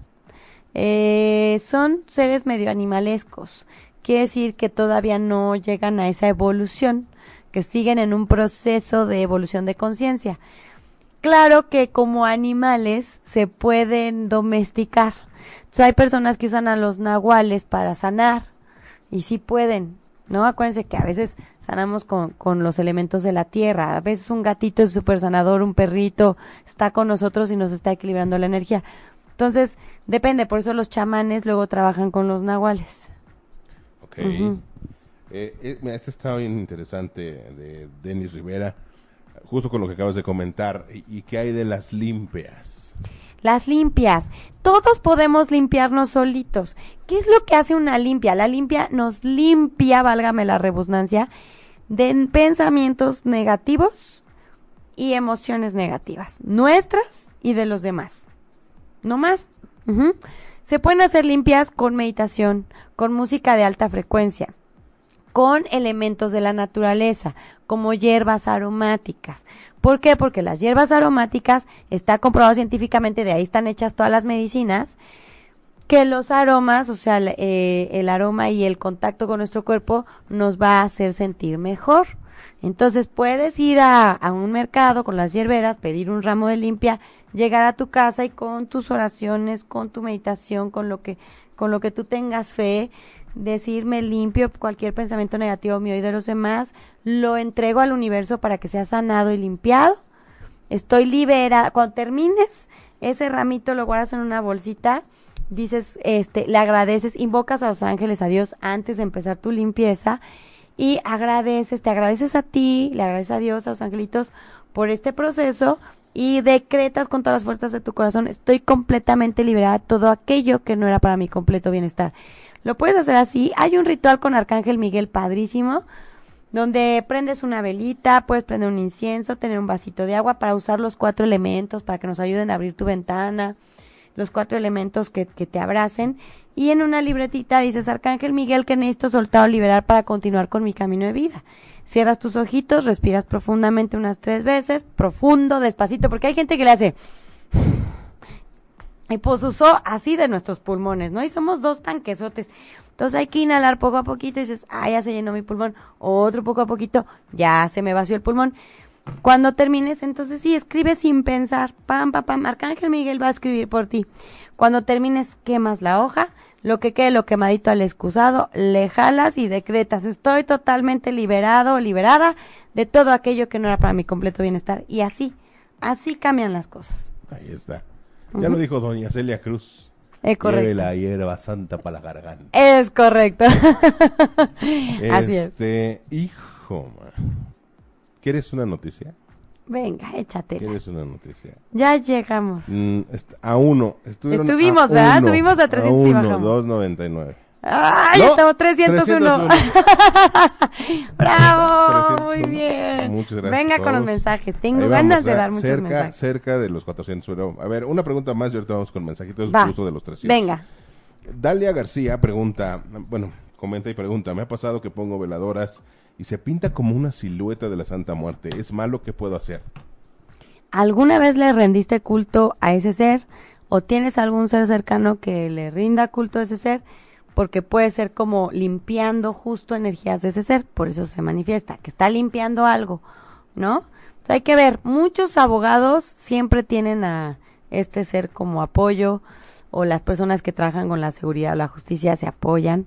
Eh, son seres medio animalescos, quiere decir que todavía no llegan a esa evolución, que siguen en un proceso de evolución de conciencia. Claro que como animales se pueden domesticar. Entonces hay personas que usan a los nahuales para sanar y sí pueden, ¿no? Acuérdense que a veces sanamos con, con los elementos de la tierra. A veces un gatito es súper sanador, un perrito está con nosotros y nos está equilibrando la energía. Entonces, depende, por eso los chamanes luego trabajan con los nahuales. Ok. Ujú. Eh, eh, mira, este está bien interesante de Denis Rivera, justo con lo que acabas de comentar. ¿Y, y qué hay de las limpias? Las limpias. Todos podemos limpiarnos solitos. ¿Qué es lo que hace una limpia? La limpia nos limpia, válgame la redundancia, de pensamientos negativos y emociones negativas, nuestras y de los demás. No más. Se pueden hacer limpias con meditación, con música de alta frecuencia, con elementos de la naturaleza, como hierbas aromáticas. ¿Por qué? Porque las hierbas aromáticas, está comprobado científicamente, de ahí están hechas todas las medicinas, que los aromas, o sea, el, eh, el aroma y el contacto con nuestro cuerpo nos va a hacer sentir mejor. Entonces puedes ir a, a un mercado con las hierberas, pedir un ramo de limpia, llegar a tu casa y con tus oraciones, con tu meditación, con lo que, con lo que tú tengas fe, decirme limpio cualquier pensamiento negativo mío y de los demás, lo entrego al universo para que sea sanado y limpiado. Estoy liberada. Cuando termines ese ramito lo guardas en una bolsita, dices, este, le agradeces, invocas a los ángeles, a Dios antes de empezar tu limpieza y agradeces, te agradeces a ti, le agradeces a Dios, a los angelitos por este proceso y decretas con todas las fuerzas de tu corazón, estoy completamente liberada de todo aquello que no era para mi completo bienestar. Lo puedes hacer así. Hay un ritual con Arcángel Miguel padrísimo, donde prendes una velita, puedes prender un incienso, tener un vasito de agua para usar los cuatro elementos, para que nos ayuden a abrir tu ventana, los cuatro elementos que, te abracen. Y en una libretita dices, Arcángel Miguel, que necesito soltar o liberar para continuar con mi camino de vida. Cierras tus ojitos, respiras profundamente unas tres veces, profundo, despacito, porque hay gente que le hace... Y pues usó así de nuestros pulmones, ¿no? Y somos dos tanquesotes. Entonces hay que inhalar poco a poquito y dices, ah, ya se llenó mi pulmón. Otro poco a poquito, ya se me vació el pulmón. Cuando termines, entonces sí, escribe sin pensar. Pam, pam, pam. Arcángel Miguel va a escribir por ti. Cuando termines, quemas la hoja. Lo que quede, lo quemadito al excusado, le jalas y decretas. Estoy totalmente liberado liberada de todo aquello que no era para mi completo bienestar. Y así, así cambian las cosas. Ahí está. Ya lo dijo doña Celia Cruz. Es correcto. Lleve la hierba santa para la garganta. Es correcto. Así es. Este, hijo, man. ¿Quieres una noticia? Venga, échatela. ¿Quieres una noticia? Ya llegamos. Mm, a uno. Estuvieron Estuvimos, a ¿verdad? uno, Subimos a 300 y a uno, bajamos. 2.99. ¡Ay, No, estamos 301! 301. ¡Bravo! 301. Muy bien. Muchas gracias Venga con los mensajes. Tengo vamos, ganas de dar muchos cerca, mensajes. Cerca de los 400. Pero, a ver, una pregunta más y ahorita vamos con mensajitos Va. justo de los 300. Venga. Dalia García pregunta, bueno, comenta y pregunta, me ha pasado que pongo veladoras y se pinta como una silueta de la Santa Muerte. ¿Es malo? ¿Qué puedo hacer? ¿Alguna vez le rendiste culto a ese ser? ¿O tienes algún ser cercano que le rinda culto a ese ser? Porque puede ser como limpiando justo energías de ese ser, por eso se manifiesta, que está limpiando algo, ¿no? O sea, hay que ver, muchos abogados siempre tienen a este ser como apoyo, o las personas que trabajan con la seguridad o la justicia se apoyan.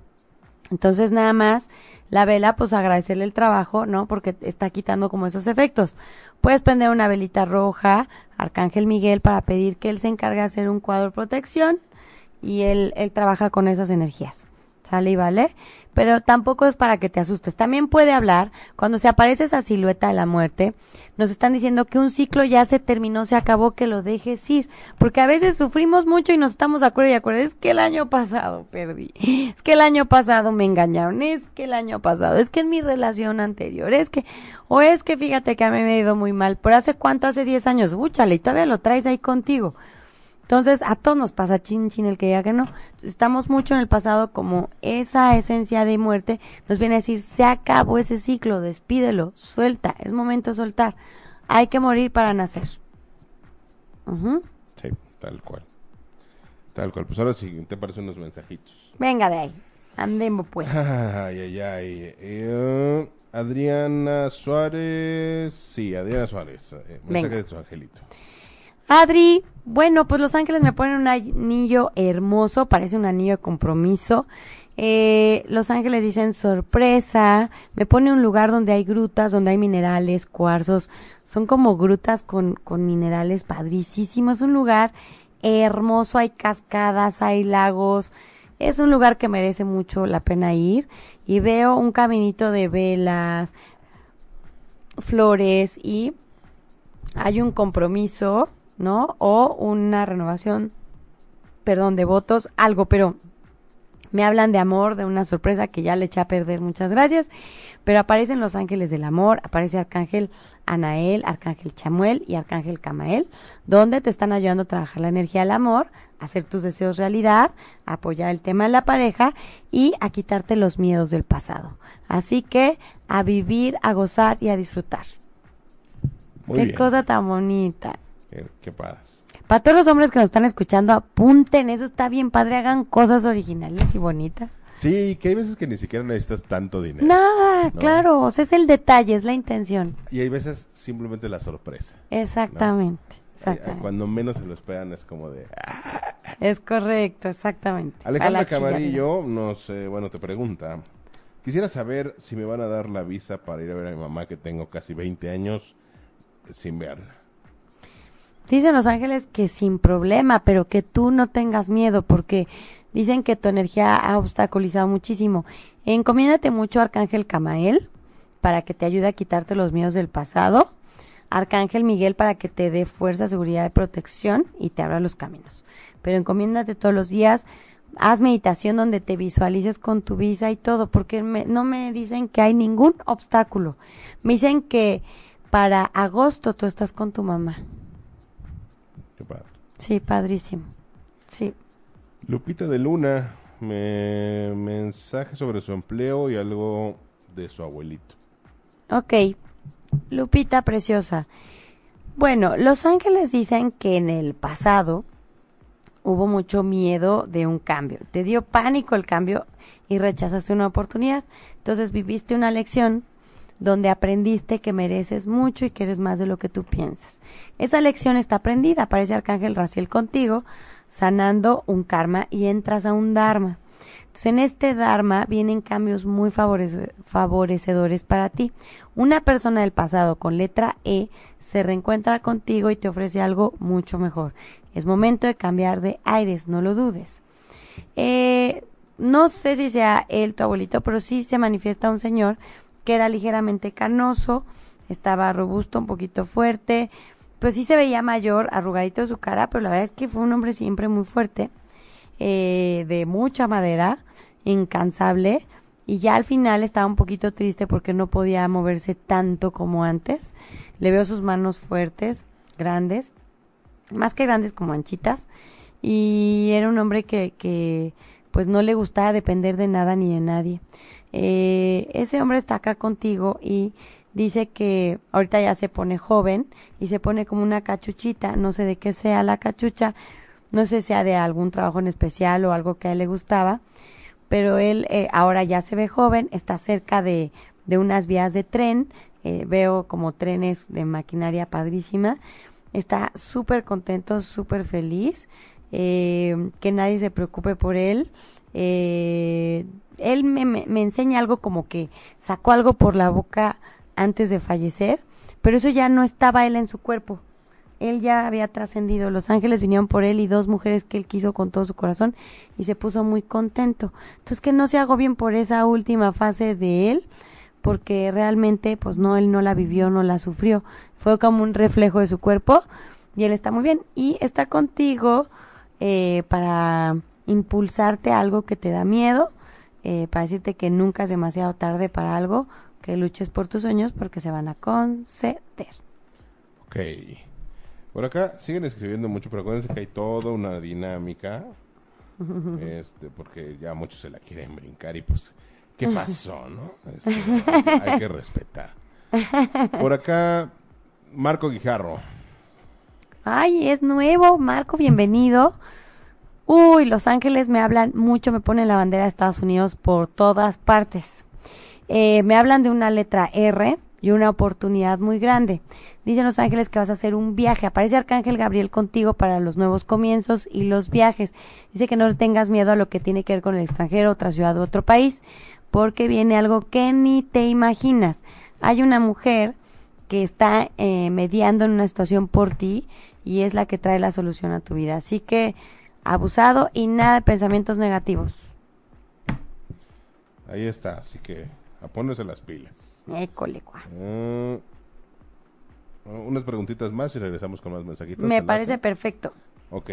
Entonces, nada más, la vela, pues agradecerle el trabajo, ¿no? Porque está quitando como esos efectos. Puedes prender una velita roja, Arcángel Miguel, para pedir que él se encargue de hacer un cuadro de protección y él, él trabaja con esas energías. ¿Sale y vale? Pero tampoco es para que te asustes. También puede hablar, cuando se aparece esa silueta de la muerte, nos están diciendo que un ciclo ya se terminó, se acabó, que lo dejes ir. Porque a veces sufrimos mucho y nos estamos de acuerdo y. Es que el año pasado perdí. Es que el año pasado me engañaron. Es que el año pasado. Es que en mi relación anterior. Es que, o es que fíjate que a mí me ha ido muy mal. ¿Por hace cuánto? Hace 10 años. Úchale, y todavía lo traes ahí contigo. Entonces, a todos nos pasa chin chin el que diga que no. Estamos mucho en el pasado como esa esencia de muerte nos viene a decir, se acabó ese ciclo, despídelo, suelta, es momento de soltar. Hay que morir para nacer. Sí, tal cual. Tal cual. Pues ahora sí, te parecen unos mensajitos. Venga de ahí. Andemos pues. Ay, ay, ay. Eh, Adriana Suárez. Sí, Adriana Suárez. Eh, mensaje de su angelito. Adri, bueno, pues Los Ángeles me ponen un anillo hermoso, parece un anillo de compromiso. Eh, Los Ángeles dicen sorpresa, me pone un lugar donde hay grutas, donde hay minerales, cuarzos, son como grutas con, con minerales padricísimos, es un lugar hermoso, hay cascadas, hay lagos, es un lugar que merece mucho la pena ir y veo un caminito de velas, flores y hay un compromiso ¿no? O una renovación, perdón, de votos, algo, pero me hablan de amor, de una sorpresa que ya le eché a perder, muchas gracias. Pero aparecen los ángeles del amor, aparece Arcángel Anael, Arcángel Chamuel y Arcángel Camael, donde te están ayudando a trabajar la energía del amor, a hacer tus deseos realidad, a apoyar el tema de la pareja y a quitarte los miedos del pasado. Así que a vivir, a gozar y a disfrutar. Qué cosa tan bonita. Qué, padre. Para todos los hombres que nos están escuchando, apunten, eso está bien padre, hagan cosas originales y bonitas. Sí, que hay veces que ni siquiera necesitas tanto dinero. Nada, claro, o sea, es el detalle, es la intención. Y hay veces simplemente la sorpresa. Exactamente. exactamente. Cuando menos se lo esperan es como de... Es correcto, exactamente. Alejandra Camarillo nos, eh, bueno, te pregunta, quisiera saber si me van a dar la visa para ir a ver a mi mamá que tengo casi 20 años sin verla. Dicen los ángeles que sin problema, pero que tú no tengas miedo, porque dicen que tu energía ha obstaculizado muchísimo. Encomiéndate mucho a Arcángel Camael para que te ayude a quitarte los miedos del pasado. Arcángel Miguel para que te dé fuerza, seguridad y protección y te abra los caminos. Pero encomiéndate todos los días, haz meditación donde te visualices con tu visa y todo, porque no me dicen que hay ningún obstáculo. Me dicen que para agosto tú estás con tu mamá. Sí, padrísimo. Sí. Lupita de Luna, me mensaje sobre su empleo y algo de su abuelito. Ok, Lupita preciosa. Bueno, los ángeles dicen que en el pasado hubo mucho miedo de un cambio. Te dio pánico el cambio y rechazaste una oportunidad. Entonces viviste una lección donde aprendiste que mereces mucho y que eres más de lo que tú piensas. Esa lección está aprendida, aparece Arcángel Raciel contigo, sanando un karma y entras a un dharma. Entonces, en este dharma vienen cambios muy favorecedores para ti. Una persona del pasado con letra E se reencuentra contigo y te ofrece algo mucho mejor. Es momento de cambiar de aires, no lo dudes. Eh, no sé si sea él tu abuelito, pero sí se manifiesta un señor que era ligeramente canoso, estaba robusto, un poquito fuerte, pues sí se veía mayor, arrugadito su cara, pero la verdad es que fue un hombre siempre muy fuerte, eh, de mucha madera, incansable, y ya al final estaba un poquito triste porque no podía moverse tanto como antes. Le veo sus manos fuertes, grandes, más que grandes como anchitas, y era un hombre que, que pues no le gustaba depender de nada ni de nadie eh, ese hombre está acá contigo y dice que ahorita ya se pone joven y se pone como una cachuchita, no sé de qué sea la cachucha, no sé si sea de algún trabajo en especial o algo que a él le gustaba, pero él eh, ahora ya se ve joven, está cerca de, de unas vías de tren, eh, veo como trenes de maquinaria padrísima, está súper contento, súper feliz, eh, que nadie se preocupe por él, eh, él me, me, enseña algo como que sacó algo por la boca antes de fallecer, pero eso ya no estaba él en su cuerpo. él ya había trascendido. Los ángeles vinieron por él y dos mujeres que él quiso con todo su corazón y se puso muy contento. Entonces que no se bien por esa última fase de él, porque realmente pues no, él no la vivió, no la sufrió. Fue como un reflejo de su cuerpo y él está muy bien. Y está contigo eh, para impulsarte a algo que te da miedo, eh, para decirte que nunca es demasiado tarde para algo, que luches por tus sueños porque se van a conceder. Ok. Por acá siguen escribiendo mucho, pero acuérdense que hay toda una dinámica. este, porque ya muchos se la quieren brincar y pues, ¿qué pasó, no? Este, hay que respetar. Por acá, Marco Guijarro. Ay, es nuevo, Marco, bienvenido. Uy, Los Ángeles me hablan mucho, me ponen la bandera de Estados Unidos por todas partes. Eh, me hablan de una letra R y una oportunidad muy grande. Dicen los ángeles que vas a hacer un viaje. Aparece Arcángel Gabriel contigo para los nuevos comienzos y los viajes. Dice que no le tengas miedo a lo que tiene que ver con el extranjero, otra ciudad u otro país, porque viene algo que ni te imaginas. Hay una mujer que está eh, mediando en una situación por ti y es la que trae la solución a tu vida. Así que abusado y nada de pensamientos negativos. Ahí está, así que a ponerse las pilas. École, uh, unas preguntitas más y regresamos con más mensajitos. Me parece perfecto. Ok.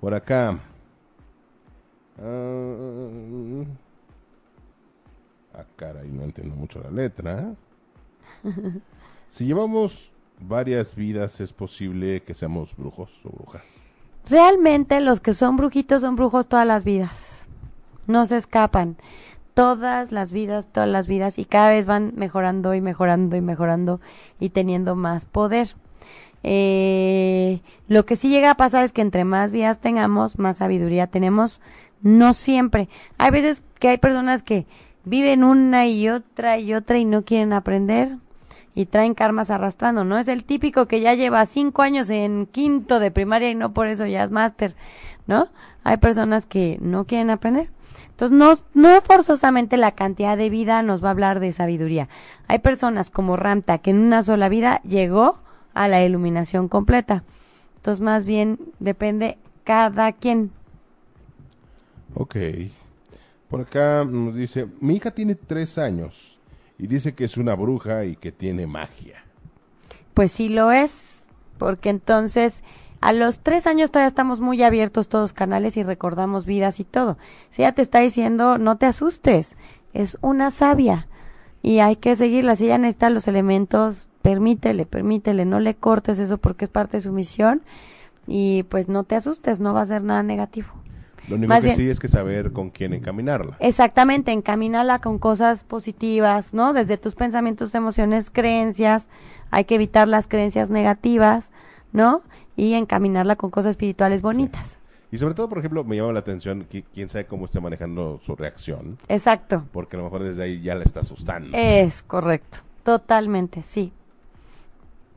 Por acá. Uh, ah, caray, no entiendo mucho la letra. si llevamos varias vidas, ¿es posible que seamos brujos o brujas? Realmente los que son brujitos son brujos todas las vidas. No se escapan todas las vidas, todas las vidas y cada vez van mejorando y mejorando y mejorando y teniendo más poder. Eh, lo que sí llega a pasar es que entre más vidas tengamos, más sabiduría tenemos. No siempre. Hay veces que hay personas que viven una y otra y otra y no quieren aprender y traen karmas arrastrando, ¿no? Es el típico que ya lleva cinco años en quinto de primaria y no por eso ya es máster, ¿no? Hay personas que no quieren aprender. Entonces, no, no forzosamente la cantidad de vida nos va a hablar de sabiduría. Hay personas como Ramta que en una sola vida llegó a la iluminación completa. Entonces, más bien depende cada quien. Ok. Por acá nos dice, mi hija tiene tres años y dice que es una bruja y que tiene magia. Pues sí lo es, porque entonces a los tres años todavía estamos muy abiertos todos canales y recordamos vidas y todo. Si ella te está diciendo, no te asustes, es una sabia y hay que seguirla. Si ella necesita los elementos, permítele, permítele, no le cortes eso porque es parte de su misión y pues no te asustes, no va a ser nada negativo. Lo único que sí es que saber con quién encaminarla. Exactamente, encamínala con cosas positivas, ¿no? Desde tus pensamientos, emociones, creencias. Hay que evitar las creencias negativas, ¿no? y encaminarla con cosas espirituales bonitas. Y sobre todo, por ejemplo, me llama la atención que quién sabe cómo está manejando su reacción. Exacto. Porque a lo mejor desde ahí ya la está asustando. Es correcto. Totalmente, sí.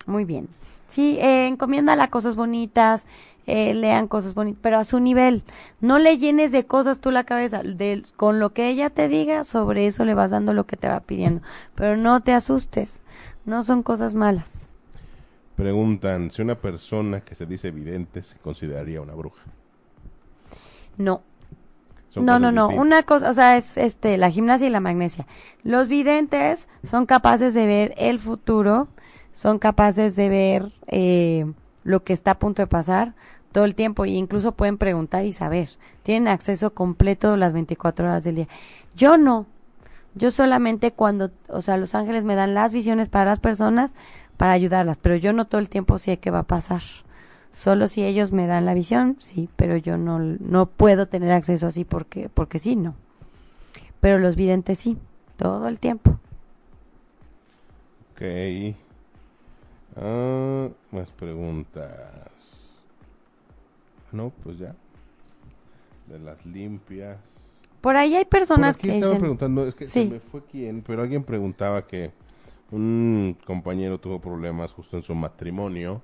Muy bien. Sí, eh, encomiéndala cosas bonitas, eh, lean cosas bonitas, pero a su nivel. No le llenes de cosas tú la cabeza. De, con lo que ella te diga, sobre eso le vas dando lo que te va pidiendo. Pero no te asustes. No son cosas malas. Preguntan si una persona que se dice vidente se consideraría una bruja. No. no, no, no. Una cosa, o sea, es este, la gimnasia y la magnesia. Los videntes son capaces de ver el futuro, son capaces de ver eh, lo que está a punto de pasar todo el tiempo e incluso pueden preguntar y saber. Tienen acceso completo las 24 horas del día. Yo no. Yo solamente cuando, o sea, los ángeles me dan las visiones para las personas, para ayudarlas, pero yo no todo el tiempo sé qué va a pasar. Solo si ellos me dan la visión, sí, pero yo no, no puedo tener acceso así porque, porque sí, no. Pero los videntes sí, todo el tiempo. Ok. Ah, más preguntas. No, pues ya. De las limpias. Por ahí hay personas que dicen... preguntando, es que se me fue quién, pero alguien preguntaba que un compañero tuvo problemas justo en su matrimonio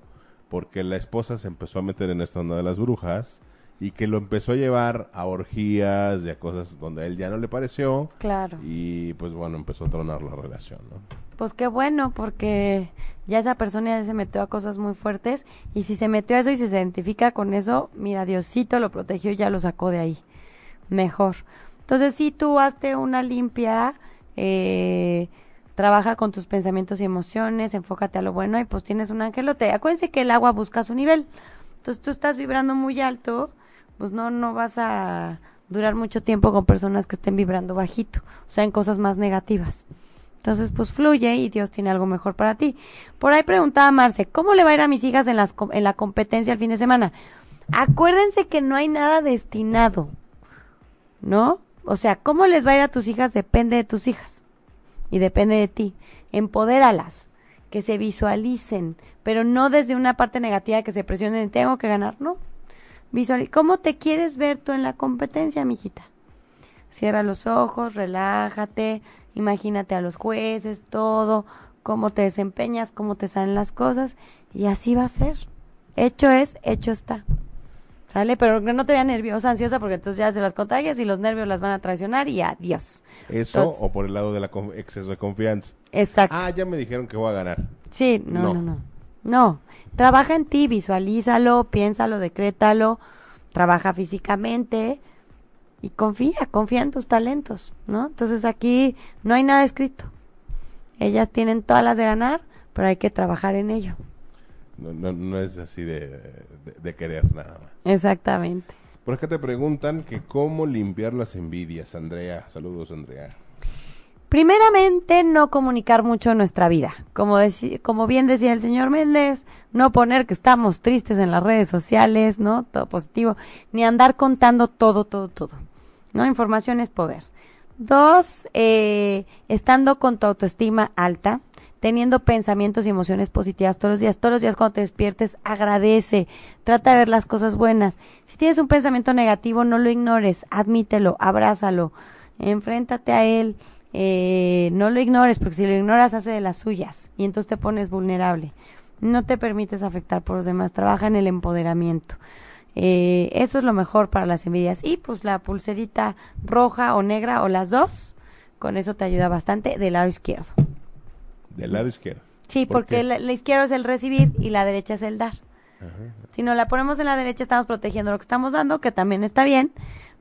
porque la esposa se empezó a meter en esta onda de las brujas y que lo empezó a llevar a orgías y a cosas donde a él ya no le pareció. Claro. Y pues bueno, empezó a tronar la relación, ¿no? Pues qué bueno, porque ya esa persona ya se metió a cosas muy fuertes y si se metió a eso y se identifica con eso, mira, Diosito lo protegió y ya lo sacó de ahí. Mejor. Entonces, si tú hazte una limpia, eh, trabaja con tus pensamientos y emociones, enfócate a lo bueno y pues tienes un angelote. Acuérdense que el agua busca su nivel. Entonces tú estás vibrando muy alto, pues no, no vas a durar mucho tiempo con personas que estén vibrando bajito, o sea, en cosas más negativas. Entonces, pues fluye y Dios tiene algo mejor para ti. Por ahí preguntaba Marce, ¿cómo le va a ir a mis hijas en, las, en la competencia el fin de semana? Acuérdense que no hay nada destinado, ¿no? O sea, ¿cómo les va a ir a tus hijas? Depende de tus hijas y depende de ti. Empodéralas, que se visualicen, pero no desde una parte negativa que se presionen, tengo que ganar, no. Visual ¿Cómo te quieres ver tú en la competencia, mijita? Cierra los ojos, relájate, imagínate a los jueces, todo, cómo te desempeñas, cómo te salen las cosas, y así va a ser. Hecho es, hecho está. ¿Sale? Pero no te veas nerviosa, ansiosa, porque entonces ya se las contagias y los nervios las van a traicionar y adiós. Eso o por el lado de la exceso de confianza. Exacto. Ah, ya me dijeron que voy a ganar. Sí, no, no, no. No, trabaja en ti, visualízalo, piénsalo, decrétalo, trabaja físicamente y confía, confía en tus talentos, ¿no? Entonces aquí no hay nada escrito. Ellas tienen todas las de ganar, pero hay que trabajar en ello. No, no, no es así de, de, querer nada más. Exactamente. Por acá te preguntan que cómo limpiar las envidias, Andrea. Saludos, Andrea. Primeramente, no comunicar mucho nuestra vida. Como, como bien decía el señor Méndez, no poner que estamos tristes en las redes sociales, ¿no? Todo positivo. Ni andar contando todo, todo, todo. ¿No? Información es poder. Dos, eh, estando con tu autoestima alta, teniendo pensamientos y emociones positivas todos los días. Todos los días cuando te despiertes, agradece, trata de ver las cosas buenas. Si tienes un pensamiento negativo, no lo ignores, admítelo, abrázalo, enfréntate a él, eh, no lo ignores, porque si lo ignoras hace de las suyas y entonces te pones vulnerable. No te permites afectar por los demás, trabaja en el empoderamiento. Eh, eso es lo mejor para las envidias. Y pues la pulserita roja o negra o las dos, con eso te ayuda bastante del lado izquierdo. Del lado izquierdo. Sí, porque la, izquierdo es el recibir y la derecha es el dar. Si no la ponemos en la derecha, estamos protegiendo lo que estamos dando, que también está bien,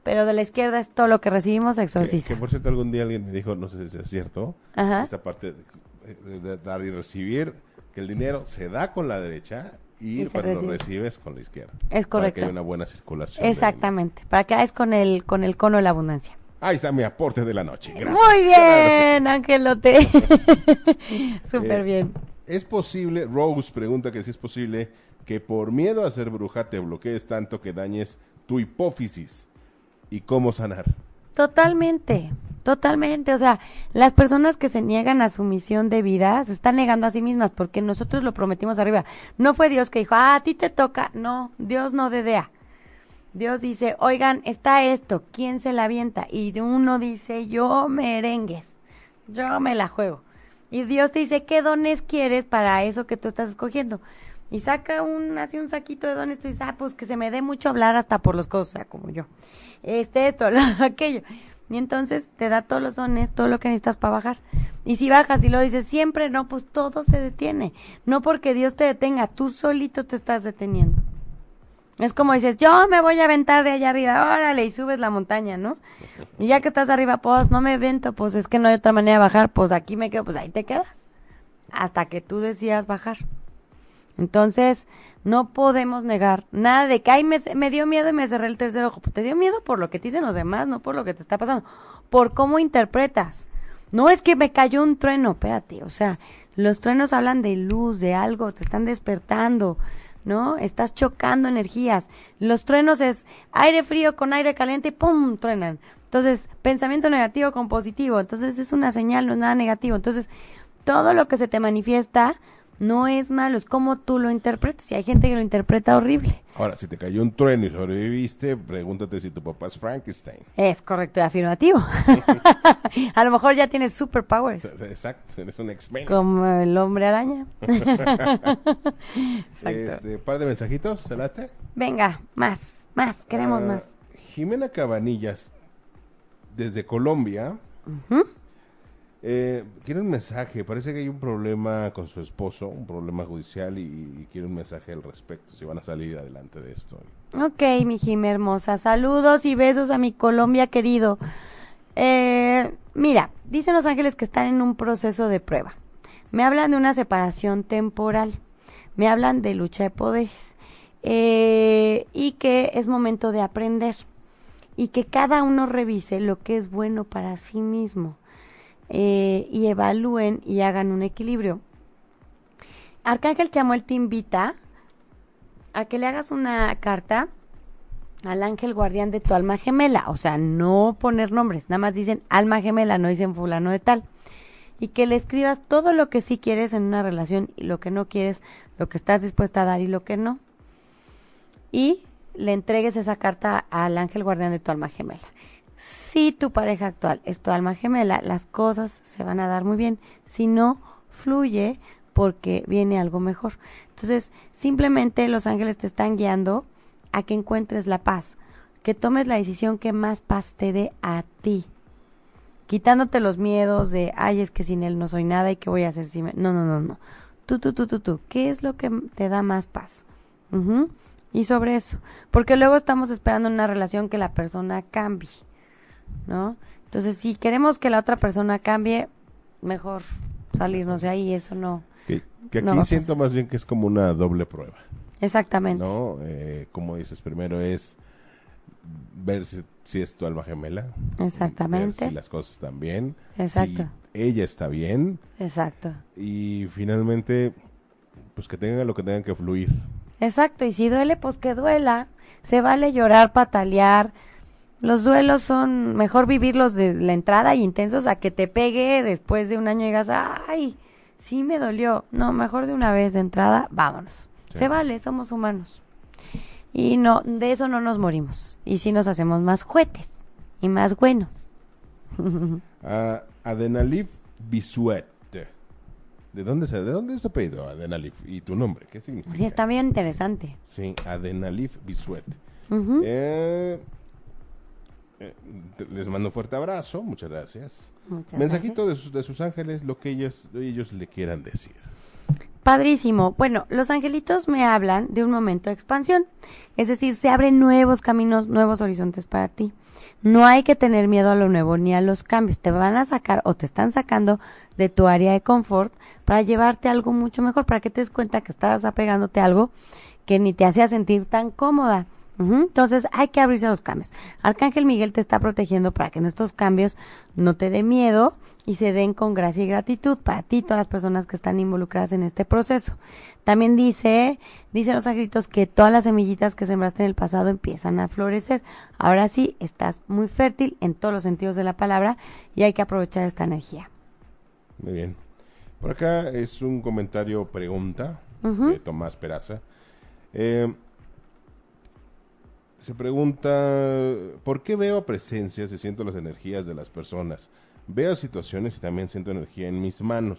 pero de la izquierda es todo lo que recibimos exorcista. Que, por cierto, algún día alguien me dijo, no sé si es cierto, esta parte de, dar y recibir, que el dinero se da con la derecha y, cuando lo recibes con la izquierda. Es correcto. Para que haya una buena circulación. Exactamente, para que hagas con el, con el cono de la abundancia. Ahí está mi aporte de la noche. Gracias. Muy bien, Angelote. Súper eh, bien. ¿Es posible, Rose pregunta que si es posible que por miedo a ser bruja te bloquees tanto que dañes tu hipófisis? ¿Y cómo sanar? Totalmente, totalmente. O sea, las personas que se niegan a su misión de vida se están negando a sí mismas porque nosotros lo prometimos arriba. No fue Dios que dijo, ah, a ti te toca. No, Dios no dedea. Dios dice, oigan, está esto, ¿quién se la avienta? Y uno dice, yo merengues, yo me la juego. Y Dios te dice, ¿qué dones quieres para eso que tú estás escogiendo? Y saca un, así un saquito de dones, tú dices, ah, pues que se me dé mucho hablar hasta por los cosas, como yo. Este, esto, aquello. Y entonces te da todos los dones, todo lo que necesitas para bajar. Y si bajas y lo dices siempre, no, pues todo se detiene. No porque Dios te detenga, tú solito te estás deteniendo. Es como dices, yo me voy a aventar de allá arriba, órale, y subes la montaña, ¿no? Y ya que estás arriba, pues no me avento, pues es que no hay otra manera de bajar, pues aquí me quedo, pues ahí te quedas. Hasta que tú decidas bajar. Entonces, no podemos negar nada de que, ay, me, me dio miedo y me cerré el tercer ojo. Pues te dio miedo por lo que te dicen los demás, no por lo que te está pasando. Por cómo interpretas. No es que me cayó un trueno, espérate, o sea, los truenos hablan de luz, de algo, te están despertando ¿no? Estás chocando energías. Los truenos es aire frío con aire caliente ¡pum! truenan. Entonces, pensamiento negativo con positivo. Entonces, es una señal, no es nada negativo. Entonces, todo lo que se te manifiesta no es malo, es como tú lo interpretas. Y hay gente que lo interpreta horrible. Ahora, si te cayó un trueno y sobreviviste, pregúntate si tu papá es Frankenstein. Es correcto y afirmativo. a lo mejor ya tienes superpowers. Exacto, eres un X-Men. Como el hombre araña. Este, par de mensajitos, ¿se late? Venga, más, más, queremos ah, más. Jimena Cabanillas, desde Colombia, Eh, quiere un mensaje, parece que hay un problema con su esposo, un problema judicial y, y quiere un mensaje al respecto, si van a salir adelante de esto. Ok, mi Jimé hermosa. Saludos y besos a mi Colombia querido. Eh, mira, dicen los ángeles que están en un proceso de prueba. Me hablan de una separación temporal. Me hablan de lucha de poderes. Eh, y que es momento de aprender. Y que cada uno revise lo que es bueno para sí mismo. Eh, y evalúen y hagan un equilibrio. Arcángel Chamuel te invita a que le hagas una carta al ángel guardián de tu alma gemela, o sea, no poner nombres, nada más dicen alma gemela, no dicen fulano de tal. Y que le escribas todo lo que sí quieres en una relación y lo que no quieres, lo que estás dispuesta a dar y lo que no. Y le entregues esa carta al ángel guardián de tu alma gemela. Si tu pareja actual es tu alma gemela, las cosas se van a dar muy bien. Si no, fluye porque viene algo mejor. Entonces, simplemente los ángeles te están guiando a que encuentres la paz, que tomes la decisión que más paz te dé a ti, quitándote los miedos de, ay, es que sin él no soy nada y qué voy a hacer si me... No, no, no, no. Tú, tú, tú, tú, tú. ¿Qué es lo que te da más paz? Y sobre eso. Porque luego estamos esperando una relación que la persona cambie, ¿no? Entonces, si queremos que la otra persona cambie, mejor salirnos de ahí, eso no. Que, aquí siento más bien que es como una doble prueba. Exactamente. ¿No? Eh, como dices, primero es ver si, si, es tu alma gemela. Exactamente. Ver si las cosas están bien. Exacto. Si ella está bien. Exacto. Y finalmente, pues que tengan lo que tengan que fluir. Exacto. Y si duele, pues que duela. Se vale llorar, patalear. Los duelos son mejor vivirlos de la entrada y intensos a que te pegue después de un año y digas, ay, sí me dolió. No, mejor de una vez de entrada, vámonos. Se vale, somos humanos. Y no, de eso no nos morimos. Y sí nos hacemos más juetes y más buenos. uh, Adenalif Bisuet. ¿De dónde, se, ¿De dónde es tu apellido, Adenalif? ¿Y tu nombre? ¿Qué significa? Sí, está bien interesante. Sí, Adenalif Bisuet. eh, eh, les mando un fuerte abrazo, muchas gracias. Muchas Mensajito gracias. De, sus, de sus ángeles, lo que ellos, ellos le quieran decir. Padrísimo. Bueno, los angelitos me hablan de un momento de expansión. Es decir, se abren nuevos caminos, nuevos horizontes para ti. No hay que tener miedo a lo nuevo ni a los cambios. Te van a sacar o te están sacando de tu área de confort para llevarte algo mucho mejor, para que te des cuenta que estabas apegándote a algo que ni te hacía sentir tan cómoda. Entonces hay que abrirse a los cambios. Arcángel Miguel te está protegiendo para que en estos cambios no te dé miedo y se den con gracia y gratitud para ti y todas las personas que están involucradas en este proceso. También dice, dicen los angelitos que todas las semillitas que sembraste en el pasado empiezan a florecer. Ahora sí, estás muy fértil en todos los sentidos de la palabra y hay que aprovechar esta energía. Muy bien. Por acá es un comentario pregunta de Tomás Peraza. Eh, se pregunta, ¿por qué veo presencias y siento las energías de las personas? Veo situaciones y también siento energía en mis manos.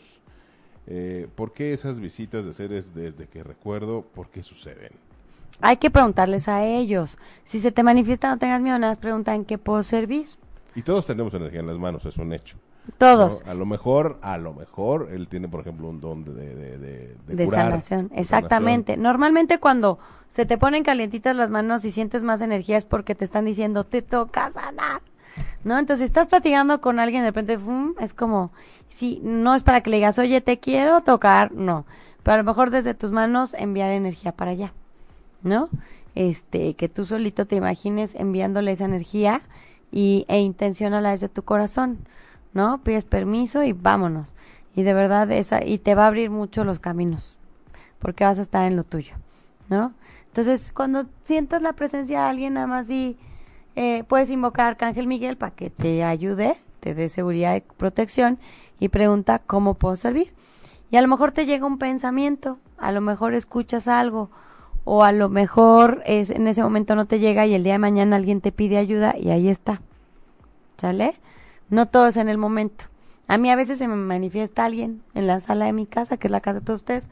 Eh, ¿Por qué esas visitas de seres desde que recuerdo, por qué suceden? Hay que preguntarles a ellos. Si se te manifiesta, no tengas miedo, nada más pregunta en qué puedo servir. Y todos tenemos energía en las manos, es un hecho. Todos. ¿no? A lo mejor, a lo mejor, él tiene, por ejemplo, un don de, de, de, de- de de curar, sanación, exactamente. Normalmente cuando se te ponen calientitas las manos y sientes más energía es porque te están diciendo, te toca sanar. ¿No? Entonces, si estás platicando con alguien, de repente, ¡fum! es como, sí, no es para que le digas, oye, te quiero tocar, no. Pero a lo mejor desde tus manos enviar energía para allá, ¿no? Este, que tú solito te imagines enviándole esa energía y, e intencionala desde tu corazón, ¿no? Pides permiso y vámonos. Y de verdad, esa, y te va a abrir mucho los caminos porque vas a estar en lo tuyo, ¿no? Entonces, cuando sientas la presencia de alguien, nada más y eh, puedes invocar a Arcángel Miguel para que te ayude, te dé seguridad y protección y pregunta cómo puedo servir. Y a lo mejor te llega un pensamiento, a lo mejor escuchas algo, o a lo mejor es, en ese momento no te llega y el día de mañana alguien te pide ayuda y ahí está. ¿Sale? No todo es en el momento. A mí a veces se me manifiesta alguien en la sala de mi casa, que es la casa de todos ustedes.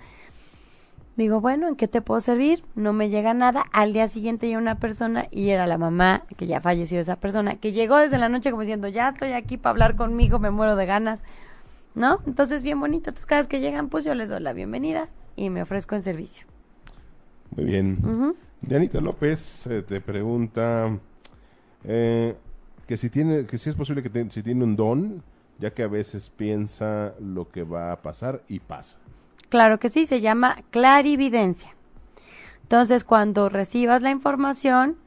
Digo, bueno, ¿en qué te puedo servir? No me llega nada. Al día siguiente llega una persona y era la mamá, que ya falleció esa persona, que llegó desde la noche como diciendo, ya estoy aquí para hablar conmigo, me muero de ganas. ¿no? Entonces, bien bonito. Entonces, cada vez que llegan, pues yo les doy la bienvenida y me ofrezco en servicio. Muy bien. Ujú. Dianita López eh, te pregunta eh, que si tiene, que si es posible que te- si tiene un don, ya que a veces piensa lo que va a pasar y pasa. Claro que sí, se llama clarividencia. Entonces, cuando recibas la información,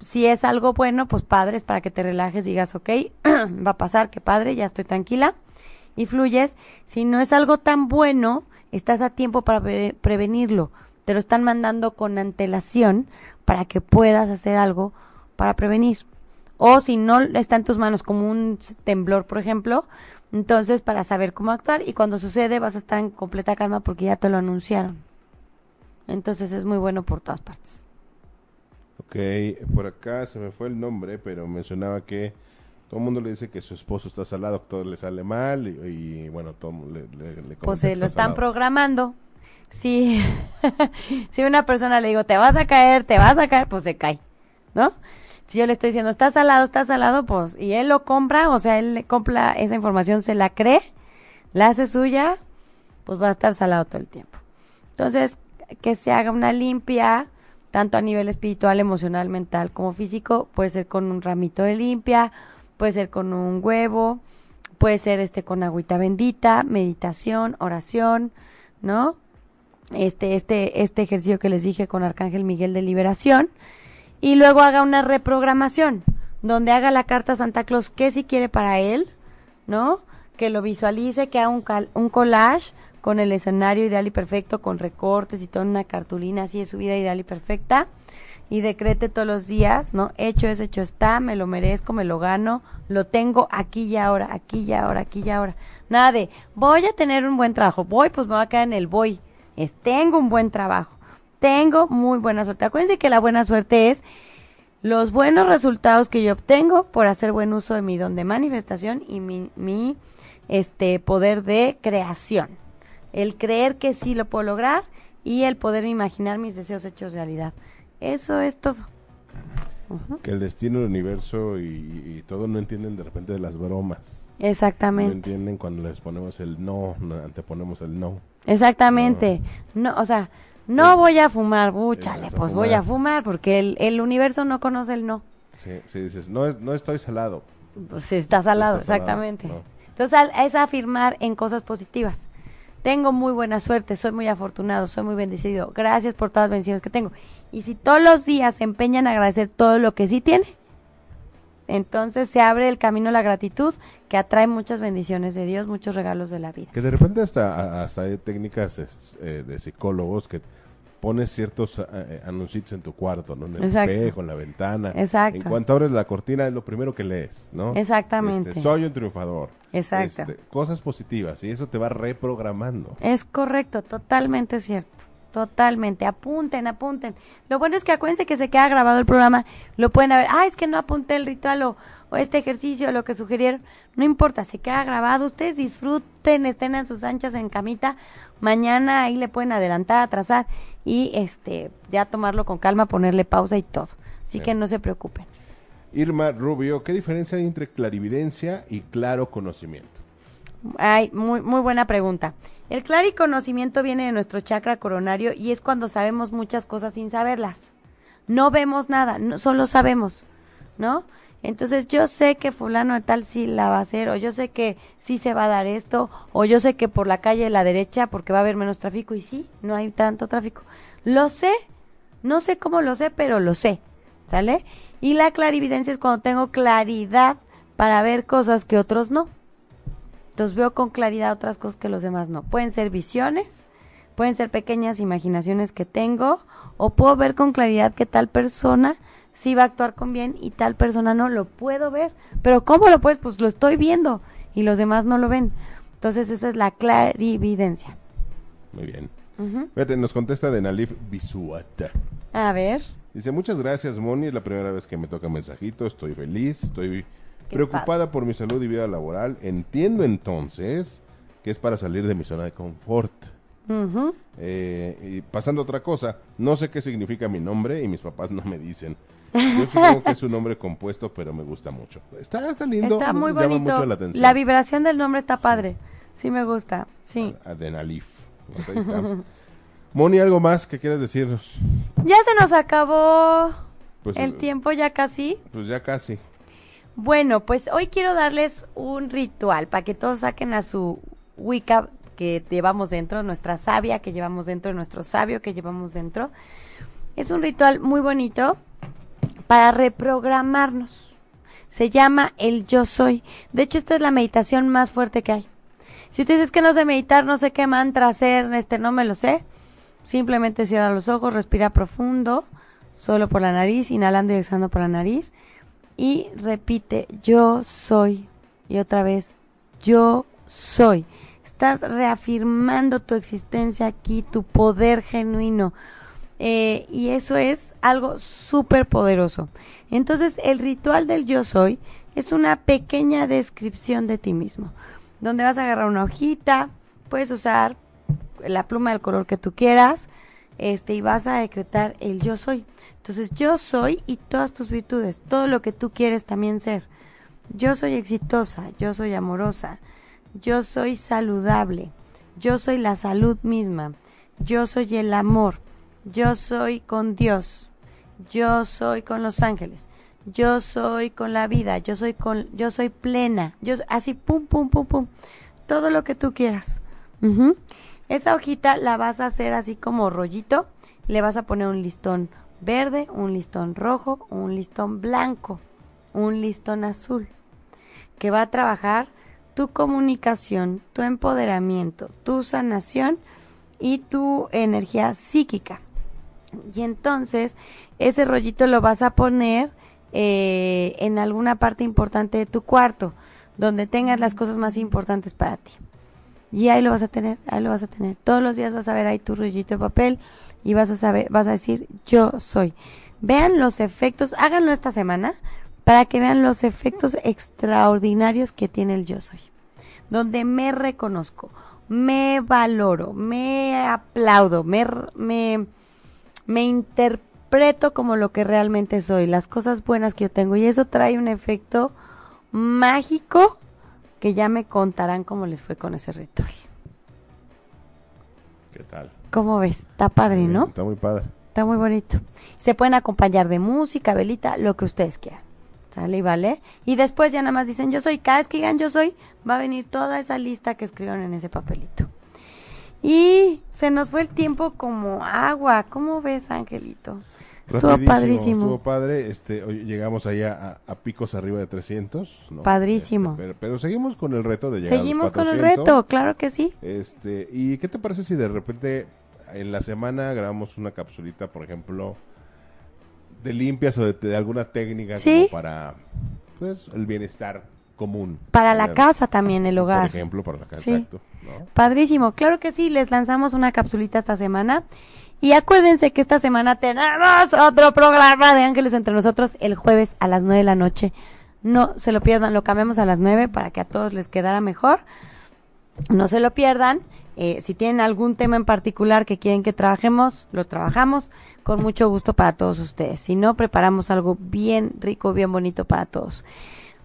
si es algo bueno, pues padre, es para que te relajes digas, ok, va a pasar, que padre, ya estoy tranquila, y fluyes. Si no es algo tan bueno, estás a tiempo para pre- prevenirlo. Te lo están mandando con antelación para que puedas hacer algo para prevenir. O si no está en tus manos como un temblor, por ejemplo, entonces para saber cómo actuar y cuando sucede vas a estar en completa calma porque ya te lo anunciaron. Entonces es muy bueno por todas partes. Ok, por acá se me fue el nombre, pero mencionaba que todo el mundo le dice que su esposo está salado, que todo le sale mal y, y, bueno, todo le, le, le Pues se lo están salado. programando. Si, si una persona le digo, te vas a caer, te vas a caer, pues se cae, ¿no? Si yo le estoy diciendo, está salado, está salado, pues, y él lo compra, o sea, él compra esa información, se la cree, la hace suya, pues va a estar salado todo el tiempo. Entonces, que se haga una limpia, tanto a nivel espiritual, emocional, mental como físico, puede ser con un ramito de limpia, puede ser con un huevo, puede ser este con agüita bendita, meditación, oración, ¿no? Este, este, este ejercicio que les dije con Arcángel Miguel de liberación. Y luego haga una reprogramación, donde haga la carta a Santa Claus que si quiere para él, ¿no? Que lo visualice, que haga un, cal- un collage con el escenario ideal y perfecto, con recortes y toda una cartulina así de su vida ideal y perfecta. Y decrete todos los días, ¿no? Hecho es, hecho está, me lo merezco, me lo gano, lo tengo aquí y ahora, aquí y ahora, aquí y ahora. Nada de, voy a tener un buen trabajo, voy, pues me voy a quedar en el voy. Es, tengo un buen trabajo, tengo muy buena suerte. Acuérdense que la buena suerte es los buenos resultados que yo obtengo por hacer buen uso de mi don de manifestación y mi, mi este poder de creación. El creer que sí lo puedo lograr y el poder imaginar mis deseos hechos realidad. Eso es todo. Que el destino, el universo y, y todo no entienden de repente de las bromas. No Exactamente. entienden cuando les ponemos el no, no, anteponemos el no. Exactamente. No, o sea, no voy a fumar, búchale, pues voy a fumar. porque el, el universo no conoce el no. Si, si dices, no, es- no estoy salado. Pues está salado, Está salado, exactamente. ¿no? Entonces al- es afirmar en cosas positivas. Tengo muy buena suerte, soy muy afortunado, soy muy bendecido. Gracias por todas las bendiciones que tengo. Y si todos los días se empeñan a agradecer todo lo que sí tiene, entonces se abre el camino a la gratitud que atrae muchas bendiciones de Dios, muchos regalos de la vida. Que de repente hasta, hasta hay técnicas eh, de psicólogos que pones ciertos eh, eh, anuncios en tu cuarto, ¿no? En el Exacto. espejo, en la ventana. Exacto. En cuanto abres la cortina es lo primero que lees, ¿no? Exactamente. Este, soy un triunfador. Exacto. Este, cosas positivas y eso te va reprogramando. Es correcto, totalmente cierto. Totalmente. Apunten, apunten. Lo bueno es que acuérdense que se queda grabado el programa. Lo pueden ver. Ah, es que no apunté el ritual o, o este ejercicio lo que sugirieron. No importa, se queda grabado. Ustedes disfruten, estén en sus anchas en camita. Mañana ahí le pueden adelantar, atrasar y este ya tomarlo con calma, ponerle pausa y todo. Así Sí. que no se preocupen. Irma Rubio, ¿qué diferencia hay entre clarividencia y claro conocimiento? Ay, muy, muy buena pregunta. El clariconocimiento viene de nuestro chakra coronario y es cuando sabemos muchas cosas sin saberlas. No vemos nada, no, solo sabemos, ¿no? Entonces yo sé que fulano de tal sí la va a hacer, o yo sé que sí se va a dar esto, o yo sé que por la calle de la derecha, porque va a haber menos tráfico, y sí, no hay tanto tráfico. Lo sé, no sé cómo lo sé, pero lo sé, ¿sale? Y la clarividencia es cuando tengo claridad para ver cosas que otros no. Entonces veo con claridad otras cosas que los demás no. Pueden ser visiones, pueden ser pequeñas imaginaciones que tengo, o puedo ver con claridad que tal persona sí va a actuar con bien y tal persona no. Lo puedo ver. Pero ¿cómo lo puedes? Pues lo estoy viendo y los demás no lo ven. Entonces esa es la clarividencia. Muy bien. Ujú. Fíjate, nos contesta de Nalif Bisuata. A ver. Dice, muchas gracias, Moni. Es la primera vez que me toca mensajito. Estoy feliz. Estoy Qué preocupada por mi salud y vida laboral. Entiendo entonces que es para salir de mi zona de confort. Eh, y pasando a otra cosa, no sé qué significa mi nombre y mis papás no me dicen. Yo supongo que es un nombre compuesto, pero me gusta mucho. Está, está lindo. Está muy llama bonito. mucho la atención. La vibración del nombre está padre. Sí me gusta, sí. Adenalif. Pues ahí está. Moni, ¿algo más que quieras decirnos? Ya se nos acabó Pues, el eh, tiempo ya casi. Pues ya casi. Bueno, pues hoy quiero darles un ritual para que todos saquen a su Wicca que llevamos dentro, nuestra sabia que llevamos dentro, nuestro sabio que llevamos dentro. Es un ritual muy bonito para reprogramarnos. Se llama el yo soy. De hecho, esta es la meditación más fuerte que hay. Si usted dice que no sé meditar, no sé qué mantra hacer, este no me lo sé, simplemente cierra los ojos, respira profundo, solo por la nariz, inhalando y exhalando por la nariz y repite yo soy y otra vez yo soy. Estás reafirmando tu existencia aquí, tu poder genuino. Eh, y eso es algo súper poderoso. Entonces el ritual del yo soy es una pequeña descripción de ti mismo, donde vas a agarrar una hojita, puedes usar la pluma del color que tú quieras, este, y vas a decretar el yo soy. Entonces, yo soy y todas tus virtudes, todo lo que tú quieres también ser. Yo soy exitosa, yo soy amorosa, yo soy saludable, yo soy la salud misma, yo soy el amor, yo soy con Dios, yo soy con los ángeles, yo soy con la vida, yo soy con, yo soy plena, yo así pum pum pum pum, todo lo que tú quieras. Esa hojita la vas a hacer así como rollito, le vas a poner un listón verde, un listón rojo, un listón blanco, un listón azul, que va a trabajar tu comunicación, tu empoderamiento, tu sanación y tu energía psíquica. Y entonces ese rollito lo vas a poner eh, en alguna parte importante de tu cuarto, donde tengas las cosas más importantes para ti. Y ahí lo vas a tener, ahí lo vas a tener. Todos los días vas a ver ahí tu rollito de papel y vas a saber, vas a decir yo soy. Vean los efectos, háganlo esta semana para que vean los efectos extraordinarios que tiene el yo soy. Donde me reconozco, me valoro, me aplaudo, me, me, me interpreto como lo que realmente soy, las cosas buenas que yo tengo. Y eso trae un efecto mágico que ya me contarán cómo les fue con ese ritual. ¿Qué tal? ¿Cómo ves? Está padre, ¿no? Está muy padre. Está muy bonito. Se pueden acompañar de música, velita, lo que ustedes quieran. ¿Sale y vale? Y después ya nada más dicen yo soy. Cada vez que digan yo soy, va a venir toda esa lista que escribieron en ese papelito. Y se nos fue el tiempo como agua. ¿Cómo ves, Angelito? Estuvo Rapidísimo, padrísimo. Estuvo padre. Este, hoy llegamos allá a, a picos arriba de 300. ¿no? Padrísimo. Este, pero, pero seguimos con el reto de llegar Seguimos a los con el 400. reto, claro que sí. Este, ¿y qué te parece si de repente en la semana grabamos una capsulita, por ejemplo, de limpias o de, de alguna técnica Sí. como para pues el bienestar común? Para la casa también, el hogar. Por ejemplo, para la casa, Sí. exacto. ¿no? Padrísimo, claro que sí, les lanzamos una capsulita esta semana. Y acuérdense que esta semana tenemos otro programa de Ángeles entre nosotros el jueves a las nueve de la noche. No se lo pierdan, lo cambiamos a las nueve para que a todos les quedara mejor. No se lo pierdan. Eh, si tienen algún tema en particular que quieren que trabajemos, lo trabajamos con mucho gusto para todos ustedes. Si no, preparamos algo bien rico, bien bonito para todos.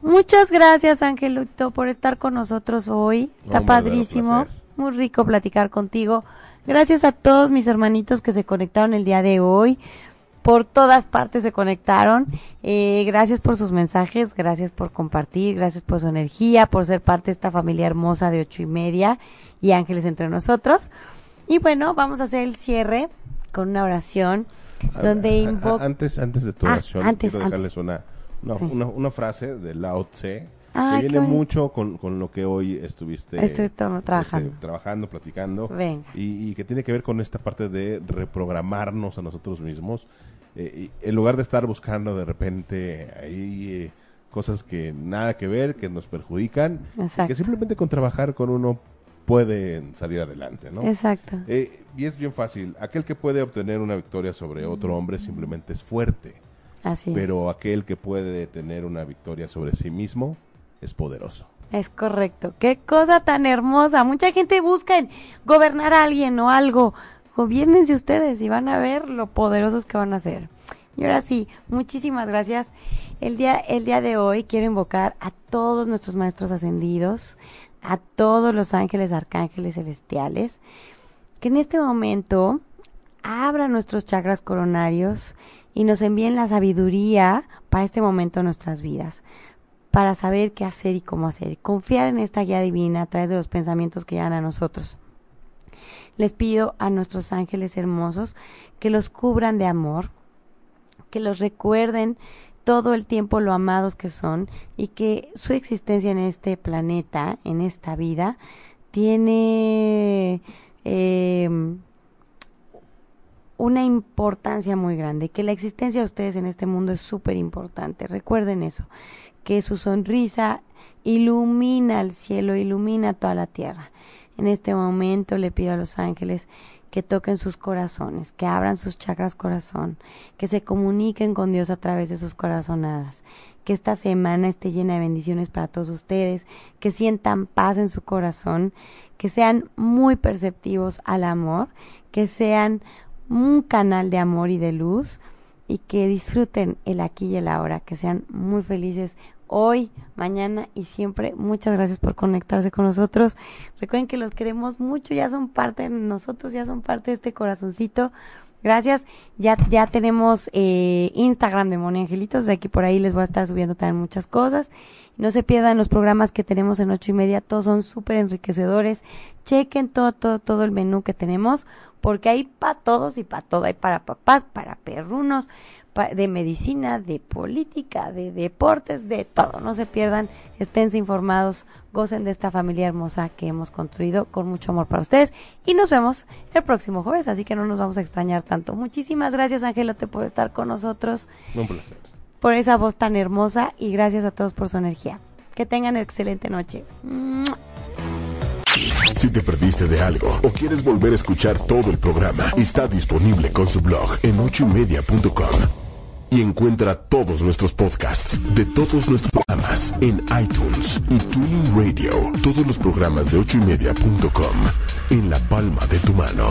Muchas gracias, Angelito, por estar con nosotros hoy. Está padrísimo. Muy rico platicar contigo. Gracias a todos mis hermanitos que se conectaron el día de hoy. Por todas partes se conectaron. Eh, gracias por sus mensajes, gracias por compartir, gracias por su energía, por ser parte de esta familia hermosa de ocho y media y ángeles entre nosotros. Y bueno, vamos a hacer el cierre con una oración donde invoca. Antes, antes de tu Ah, oración, antes, quiero dejarles una, una, Sí. una, una frase de Lao Tse que viene mucho con, con lo que hoy estuviste Estoy to- trabajando. este, trabajando, platicando. Venga. Y, y que tiene que ver con esta parte de reprogramarnos a nosotros mismos. Eh, y en lugar de estar buscando de repente ahí eh, cosas que nada que ver, que nos perjudican, que simplemente con trabajar con uno pueden salir adelante, ¿no? Exacto. Eh, y es bien fácil. Aquel que puede obtener una victoria sobre otro hombre simplemente es fuerte. Así es. Pero aquel que puede tener una victoria sobre sí mismo es poderoso. Es correcto. Qué cosa tan hermosa. Mucha gente busca en gobernar a alguien o algo. Gobiernense ustedes y van a ver lo poderosos que van a ser. Y ahora sí, muchísimas gracias. El día, el día de hoy quiero invocar a todos nuestros maestros ascendidos, a todos los ángeles, arcángeles celestiales, que en este momento abran nuestros chakras coronarios y nos envíen la sabiduría para este momento de nuestras vidas, para saber qué hacer y cómo hacer, confiar en esta guía divina a través de los pensamientos que llegan a nosotros. Les pido a nuestros ángeles hermosos que los cubran de amor, que los recuerden todo el tiempo lo amados que son y que su existencia en este planeta, en esta vida, tiene eh, una importancia muy grande, que la existencia de ustedes en este mundo es súper importante. Recuerden eso, que su sonrisa ilumina el cielo, ilumina toda la tierra. En este momento le pido a los ángeles que toquen sus corazones, que abran sus chakras corazón, que se comuniquen con Dios a través de sus corazonadas, que esta semana esté llena de bendiciones para todos ustedes, que sientan paz en su corazón, que sean muy perceptivos al amor, que sean un canal de amor y de luz y que disfruten el aquí y el ahora, que sean muy felices hoy, mañana y siempre. Muchas gracias por conectarse con nosotros. Recuerden que los queremos mucho, ya son parte de nosotros, ya son parte de este corazoncito. Gracias. Ya, ya tenemos eh, Instagram de Moni Angelitos. De aquí por ahí les voy a estar subiendo también muchas cosas. No se pierdan los programas que tenemos en ocho y media. Todos son súper enriquecedores. Chequen todo, todo, todo el menú que tenemos. Porque hay para todos y para todo. Hay para papás, para perrunos, de medicina, de política, de deportes, de todo. No se pierdan, esténse informados, gocen de esta familia hermosa que hemos construido con mucho amor para ustedes y nos vemos el próximo jueves, así que no nos vamos a extrañar tanto. Muchísimas gracias, Angelote, por estar con nosotros. Un placer. Por esa voz tan hermosa y gracias a todos por su energía. Que tengan excelente noche. Si te perdiste de algo o quieres volver a escuchar todo el programa, está disponible con su blog en ochoymedia.com y encuentra todos nuestros podcasts de todos nuestros programas en iTunes y Tuning Radio. Todos los programas de ochoymedia.com en la palma de tu mano.